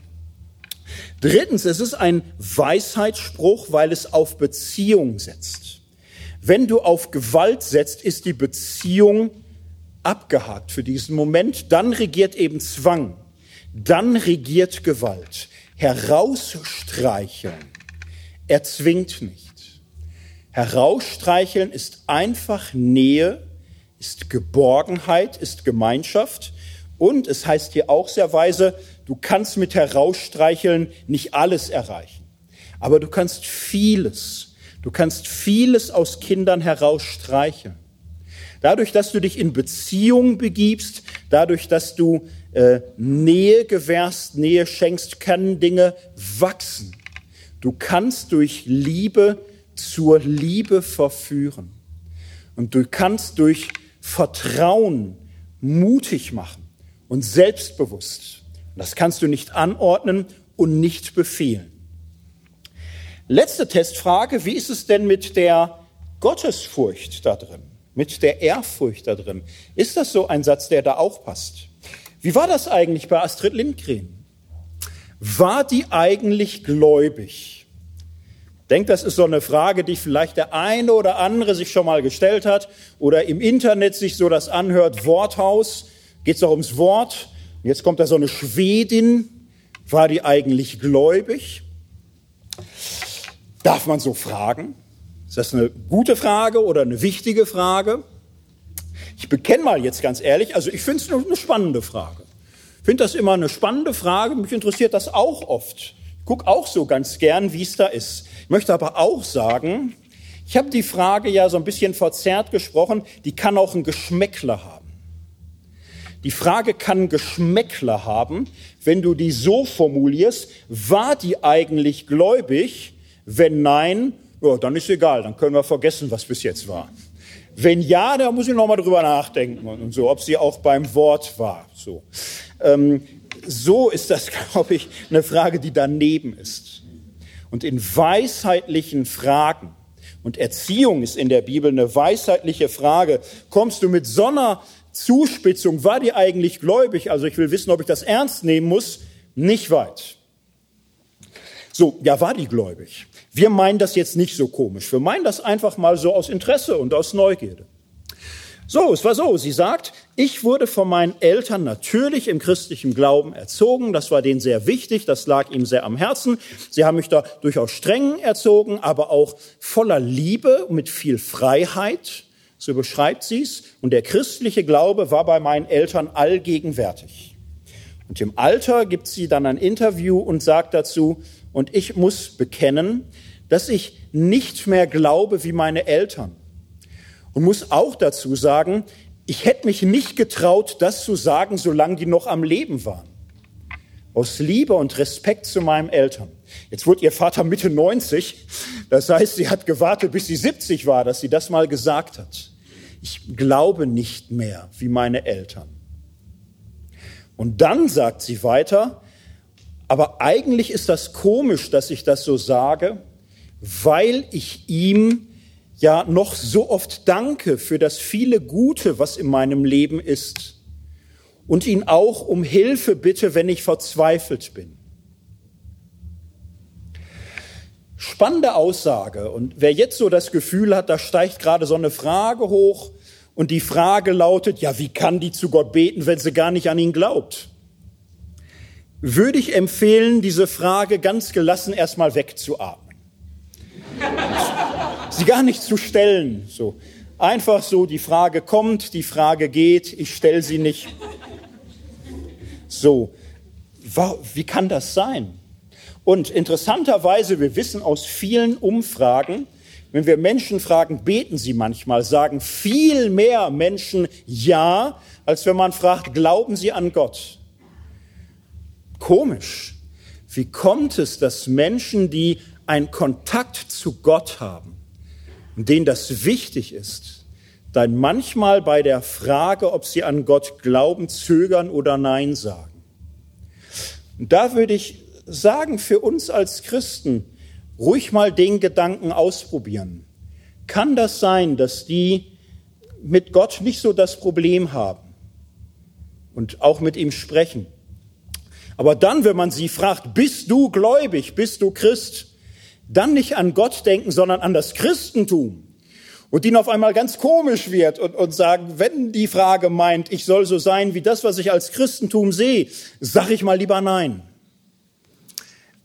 Drittens, es ist ein Weisheitsspruch, weil es auf Beziehung setzt. Wenn du auf Gewalt setzt, ist die Beziehung abgehakt für diesen Moment. Dann regiert eben Zwang. Dann regiert Gewalt. Herausstreicheln erzwingt nicht. Herausstreicheln ist einfach Nähe ist Geborgenheit, ist Gemeinschaft. Und es heißt hier auch sehr weise, du kannst mit Herausstreicheln nicht alles erreichen. Aber du kannst vieles, du kannst vieles aus Kindern herausstreicheln. Dadurch, dass du dich in Beziehung begibst, dadurch, dass du äh, Nähe gewährst, Nähe schenkst, können Dinge wachsen. Du kannst durch Liebe zur Liebe verführen. Und du kannst durch Vertrauen mutig machen und selbstbewusst. Das kannst du nicht anordnen und nicht befehlen. Letzte Testfrage, wie ist es denn mit der Gottesfurcht da drin, mit der Ehrfurcht da drin? Ist das so ein Satz, der da auch passt? Wie war das eigentlich bei Astrid Lindgren? War die eigentlich gläubig? denke, das ist so eine Frage, die vielleicht der eine oder andere sich schon mal gestellt hat oder im Internet sich so das anhört, Worthaus, geht es doch ums Wort. Jetzt kommt da so eine Schwedin, war die eigentlich gläubig? Darf man so fragen? Ist das eine gute Frage oder eine wichtige Frage? Ich bekenne mal jetzt ganz ehrlich, also ich finde es eine spannende Frage. Ich finde das immer eine spannende Frage, mich interessiert das auch oft. Ich gucke auch so ganz gern, wie es da ist. Ich möchte aber auch sagen, ich habe die Frage ja so ein bisschen verzerrt gesprochen, die kann auch ein Geschmäckler haben. Die Frage kann Geschmäckler haben, wenn du die so formulierst, war die eigentlich gläubig? Wenn nein, ja, dann ist egal, dann können wir vergessen, was bis jetzt war. Wenn ja, da muss ich noch mal drüber nachdenken und so, ob sie auch beim Wort war. So, ähm, so ist das, [LAUGHS] glaube ich, eine Frage, die daneben ist. Und in weisheitlichen Fragen, und Erziehung ist in der Bibel eine weisheitliche Frage, kommst du mit so einer Zuspitzung, war die eigentlich gläubig? Also ich will wissen, ob ich das ernst nehmen muss, nicht weit. So, ja, war die gläubig? Wir meinen das jetzt nicht so komisch. Wir meinen das einfach mal so aus Interesse und aus Neugierde. So, es war so. Sie sagt, ich wurde von meinen Eltern natürlich im christlichen Glauben erzogen. Das war denen sehr wichtig. Das lag ihm sehr am Herzen. Sie haben mich da durchaus streng erzogen, aber auch voller Liebe mit viel Freiheit. So beschreibt sie es. Und der christliche Glaube war bei meinen Eltern allgegenwärtig. Und im Alter gibt sie dann ein Interview und sagt dazu, und ich muss bekennen, dass ich nicht mehr glaube wie meine Eltern. Und muss auch dazu sagen, ich hätte mich nicht getraut, das zu sagen, solange die noch am Leben waren. Aus Liebe und Respekt zu meinen Eltern. Jetzt wurde ihr Vater Mitte 90. Das heißt, sie hat gewartet, bis sie 70 war, dass sie das mal gesagt hat. Ich glaube nicht mehr wie meine Eltern. Und dann sagt sie weiter, aber eigentlich ist das komisch, dass ich das so sage, weil ich ihm ja noch so oft danke für das viele Gute, was in meinem Leben ist und ihn auch um Hilfe bitte, wenn ich verzweifelt bin. Spannende Aussage. Und wer jetzt so das Gefühl hat, da steigt gerade so eine Frage hoch und die Frage lautet, ja, wie kann die zu Gott beten, wenn sie gar nicht an ihn glaubt? Würde ich empfehlen, diese Frage ganz gelassen erstmal wegzuatmen [LAUGHS] sie gar nicht zu stellen. So einfach so, die Frage kommt, die Frage geht, ich stelle sie nicht. So, wie kann das sein? Und interessanterweise, wir wissen aus vielen Umfragen, wenn wir Menschen fragen, beten sie manchmal, sagen viel mehr Menschen ja, als wenn man fragt, glauben sie an Gott. Komisch. Wie kommt es, dass Menschen, die einen Kontakt zu Gott haben, denen das wichtig ist, dann manchmal bei der Frage, ob sie an Gott glauben, zögern oder Nein sagen. Und da würde ich sagen, für uns als Christen, ruhig mal den Gedanken ausprobieren. Kann das sein, dass die mit Gott nicht so das Problem haben und auch mit ihm sprechen? Aber dann, wenn man sie fragt, bist du gläubig, bist du Christ, dann nicht an Gott denken, sondern an das Christentum. Und ihnen auf einmal ganz komisch wird und, und sagen, wenn die Frage meint, ich soll so sein wie das, was ich als Christentum sehe, sag ich mal lieber nein.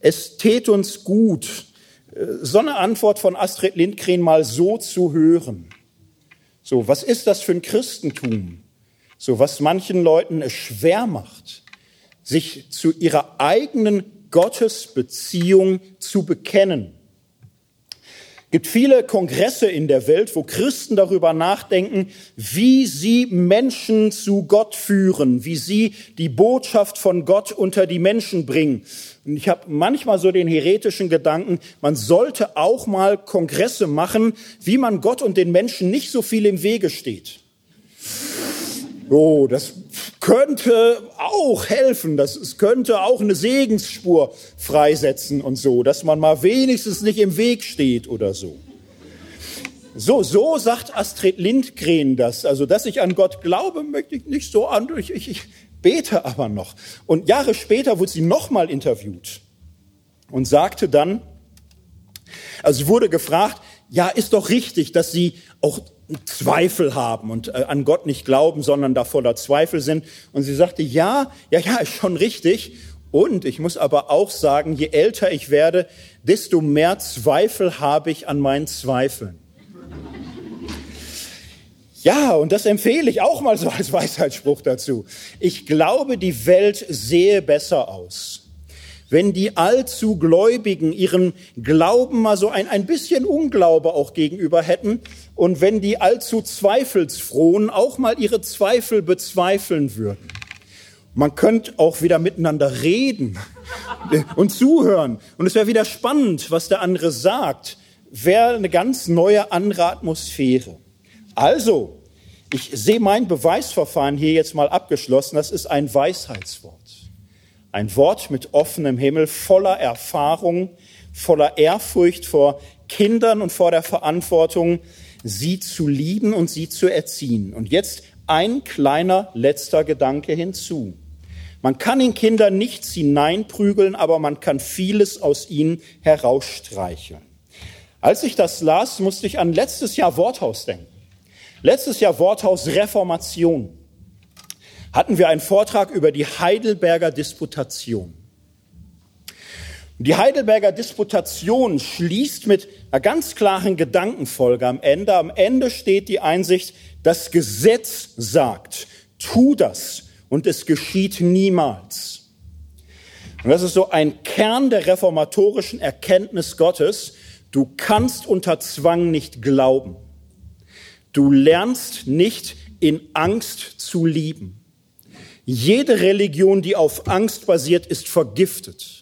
Es tät uns gut, äh, so eine Antwort von Astrid Lindgren mal so zu hören. So, was ist das für ein Christentum? So, was manchen Leuten es schwer macht, sich zu ihrer eigenen Gottesbeziehung zu bekennen. Gibt viele Kongresse in der Welt, wo Christen darüber nachdenken, wie sie Menschen zu Gott führen, wie sie die Botschaft von Gott unter die Menschen bringen. Und ich habe manchmal so den heretischen Gedanken, man sollte auch mal Kongresse machen, wie man Gott und den Menschen nicht so viel im Wege steht. Oh, das könnte auch helfen, das es könnte auch eine Segensspur freisetzen und so, dass man mal wenigstens nicht im Weg steht oder so. So, so sagt Astrid Lindgren das. Also, dass ich an Gott glaube, möchte ich nicht so an. Ich, ich, bete aber noch. Und Jahre später wurde sie nochmal interviewt und sagte dann, also sie wurde gefragt, ja, ist doch richtig, dass Sie auch Zweifel haben und äh, an Gott nicht glauben, sondern da voller Zweifel sind. Und sie sagte, ja, ja, ja, ist schon richtig. Und ich muss aber auch sagen, je älter ich werde, desto mehr Zweifel habe ich an meinen Zweifeln. Ja, und das empfehle ich auch mal so als Weisheitsspruch dazu. Ich glaube, die Welt sehe besser aus wenn die allzu Gläubigen ihren Glauben mal so ein, ein bisschen Unglaube auch gegenüber hätten und wenn die allzu Zweifelsfrohen auch mal ihre Zweifel bezweifeln würden. Man könnte auch wieder miteinander reden [LAUGHS] und zuhören. Und es wäre wieder spannend, was der andere sagt. Wäre eine ganz neue andere Atmosphäre. Also, ich sehe mein Beweisverfahren hier jetzt mal abgeschlossen. Das ist ein Weisheitswort. Ein Wort mit offenem Himmel, voller Erfahrung, voller Ehrfurcht vor Kindern und vor der Verantwortung, sie zu lieben und sie zu erziehen. Und jetzt ein kleiner letzter Gedanke hinzu. Man kann in Kinder nichts hineinprügeln, aber man kann vieles aus ihnen herausstreicheln. Als ich das las, musste ich an letztes Jahr Worthaus denken. Letztes Jahr Worthaus Reformation. Hatten wir einen Vortrag über die Heidelberger Disputation. Die Heidelberger Disputation schließt mit einer ganz klaren Gedankenfolge am Ende. Am Ende steht die Einsicht, das Gesetz sagt, tu das und es geschieht niemals. Und das ist so ein Kern der reformatorischen Erkenntnis Gottes. Du kannst unter Zwang nicht glauben. Du lernst nicht in Angst zu lieben. Jede Religion, die auf Angst basiert, ist vergiftet.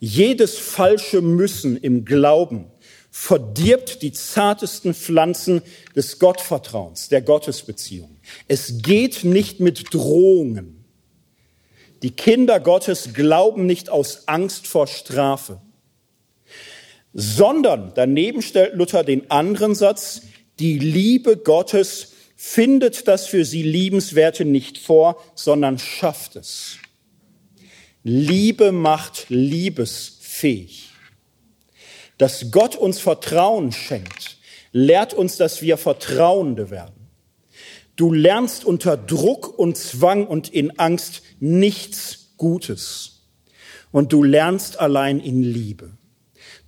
Jedes falsche Müssen im Glauben verdirbt die zartesten Pflanzen des Gottvertrauens, der Gottesbeziehung. Es geht nicht mit Drohungen. Die Kinder Gottes glauben nicht aus Angst vor Strafe, sondern daneben stellt Luther den anderen Satz, die Liebe Gottes findet das für sie Liebenswerte nicht vor, sondern schafft es. Liebe macht liebesfähig. Dass Gott uns Vertrauen schenkt, lehrt uns, dass wir Vertrauende werden. Du lernst unter Druck und Zwang und in Angst nichts Gutes. Und du lernst allein in Liebe.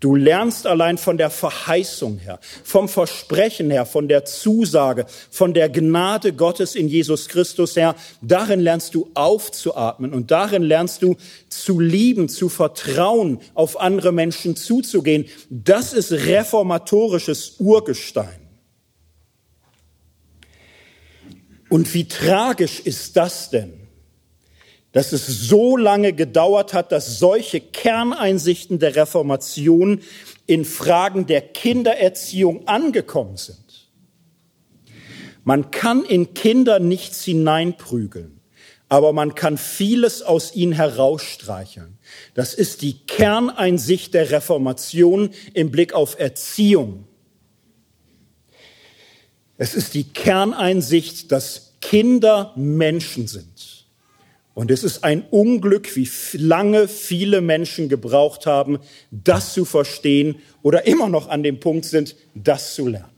Du lernst allein von der Verheißung her, vom Versprechen her, von der Zusage, von der Gnade Gottes in Jesus Christus her. Darin lernst du aufzuatmen und darin lernst du zu lieben, zu vertrauen, auf andere Menschen zuzugehen. Das ist reformatorisches Urgestein. Und wie tragisch ist das denn? Dass es so lange gedauert hat, dass solche Kerneinsichten der Reformation in Fragen der Kindererziehung angekommen sind. Man kann in Kinder nichts hineinprügeln, aber man kann vieles aus ihnen herausstreicheln. Das ist die Kerneinsicht der Reformation im Blick auf Erziehung. Es ist die Kerneinsicht, dass Kinder Menschen sind und es ist ein Unglück, wie lange viele Menschen gebraucht haben, das zu verstehen oder immer noch an dem Punkt sind, das zu lernen.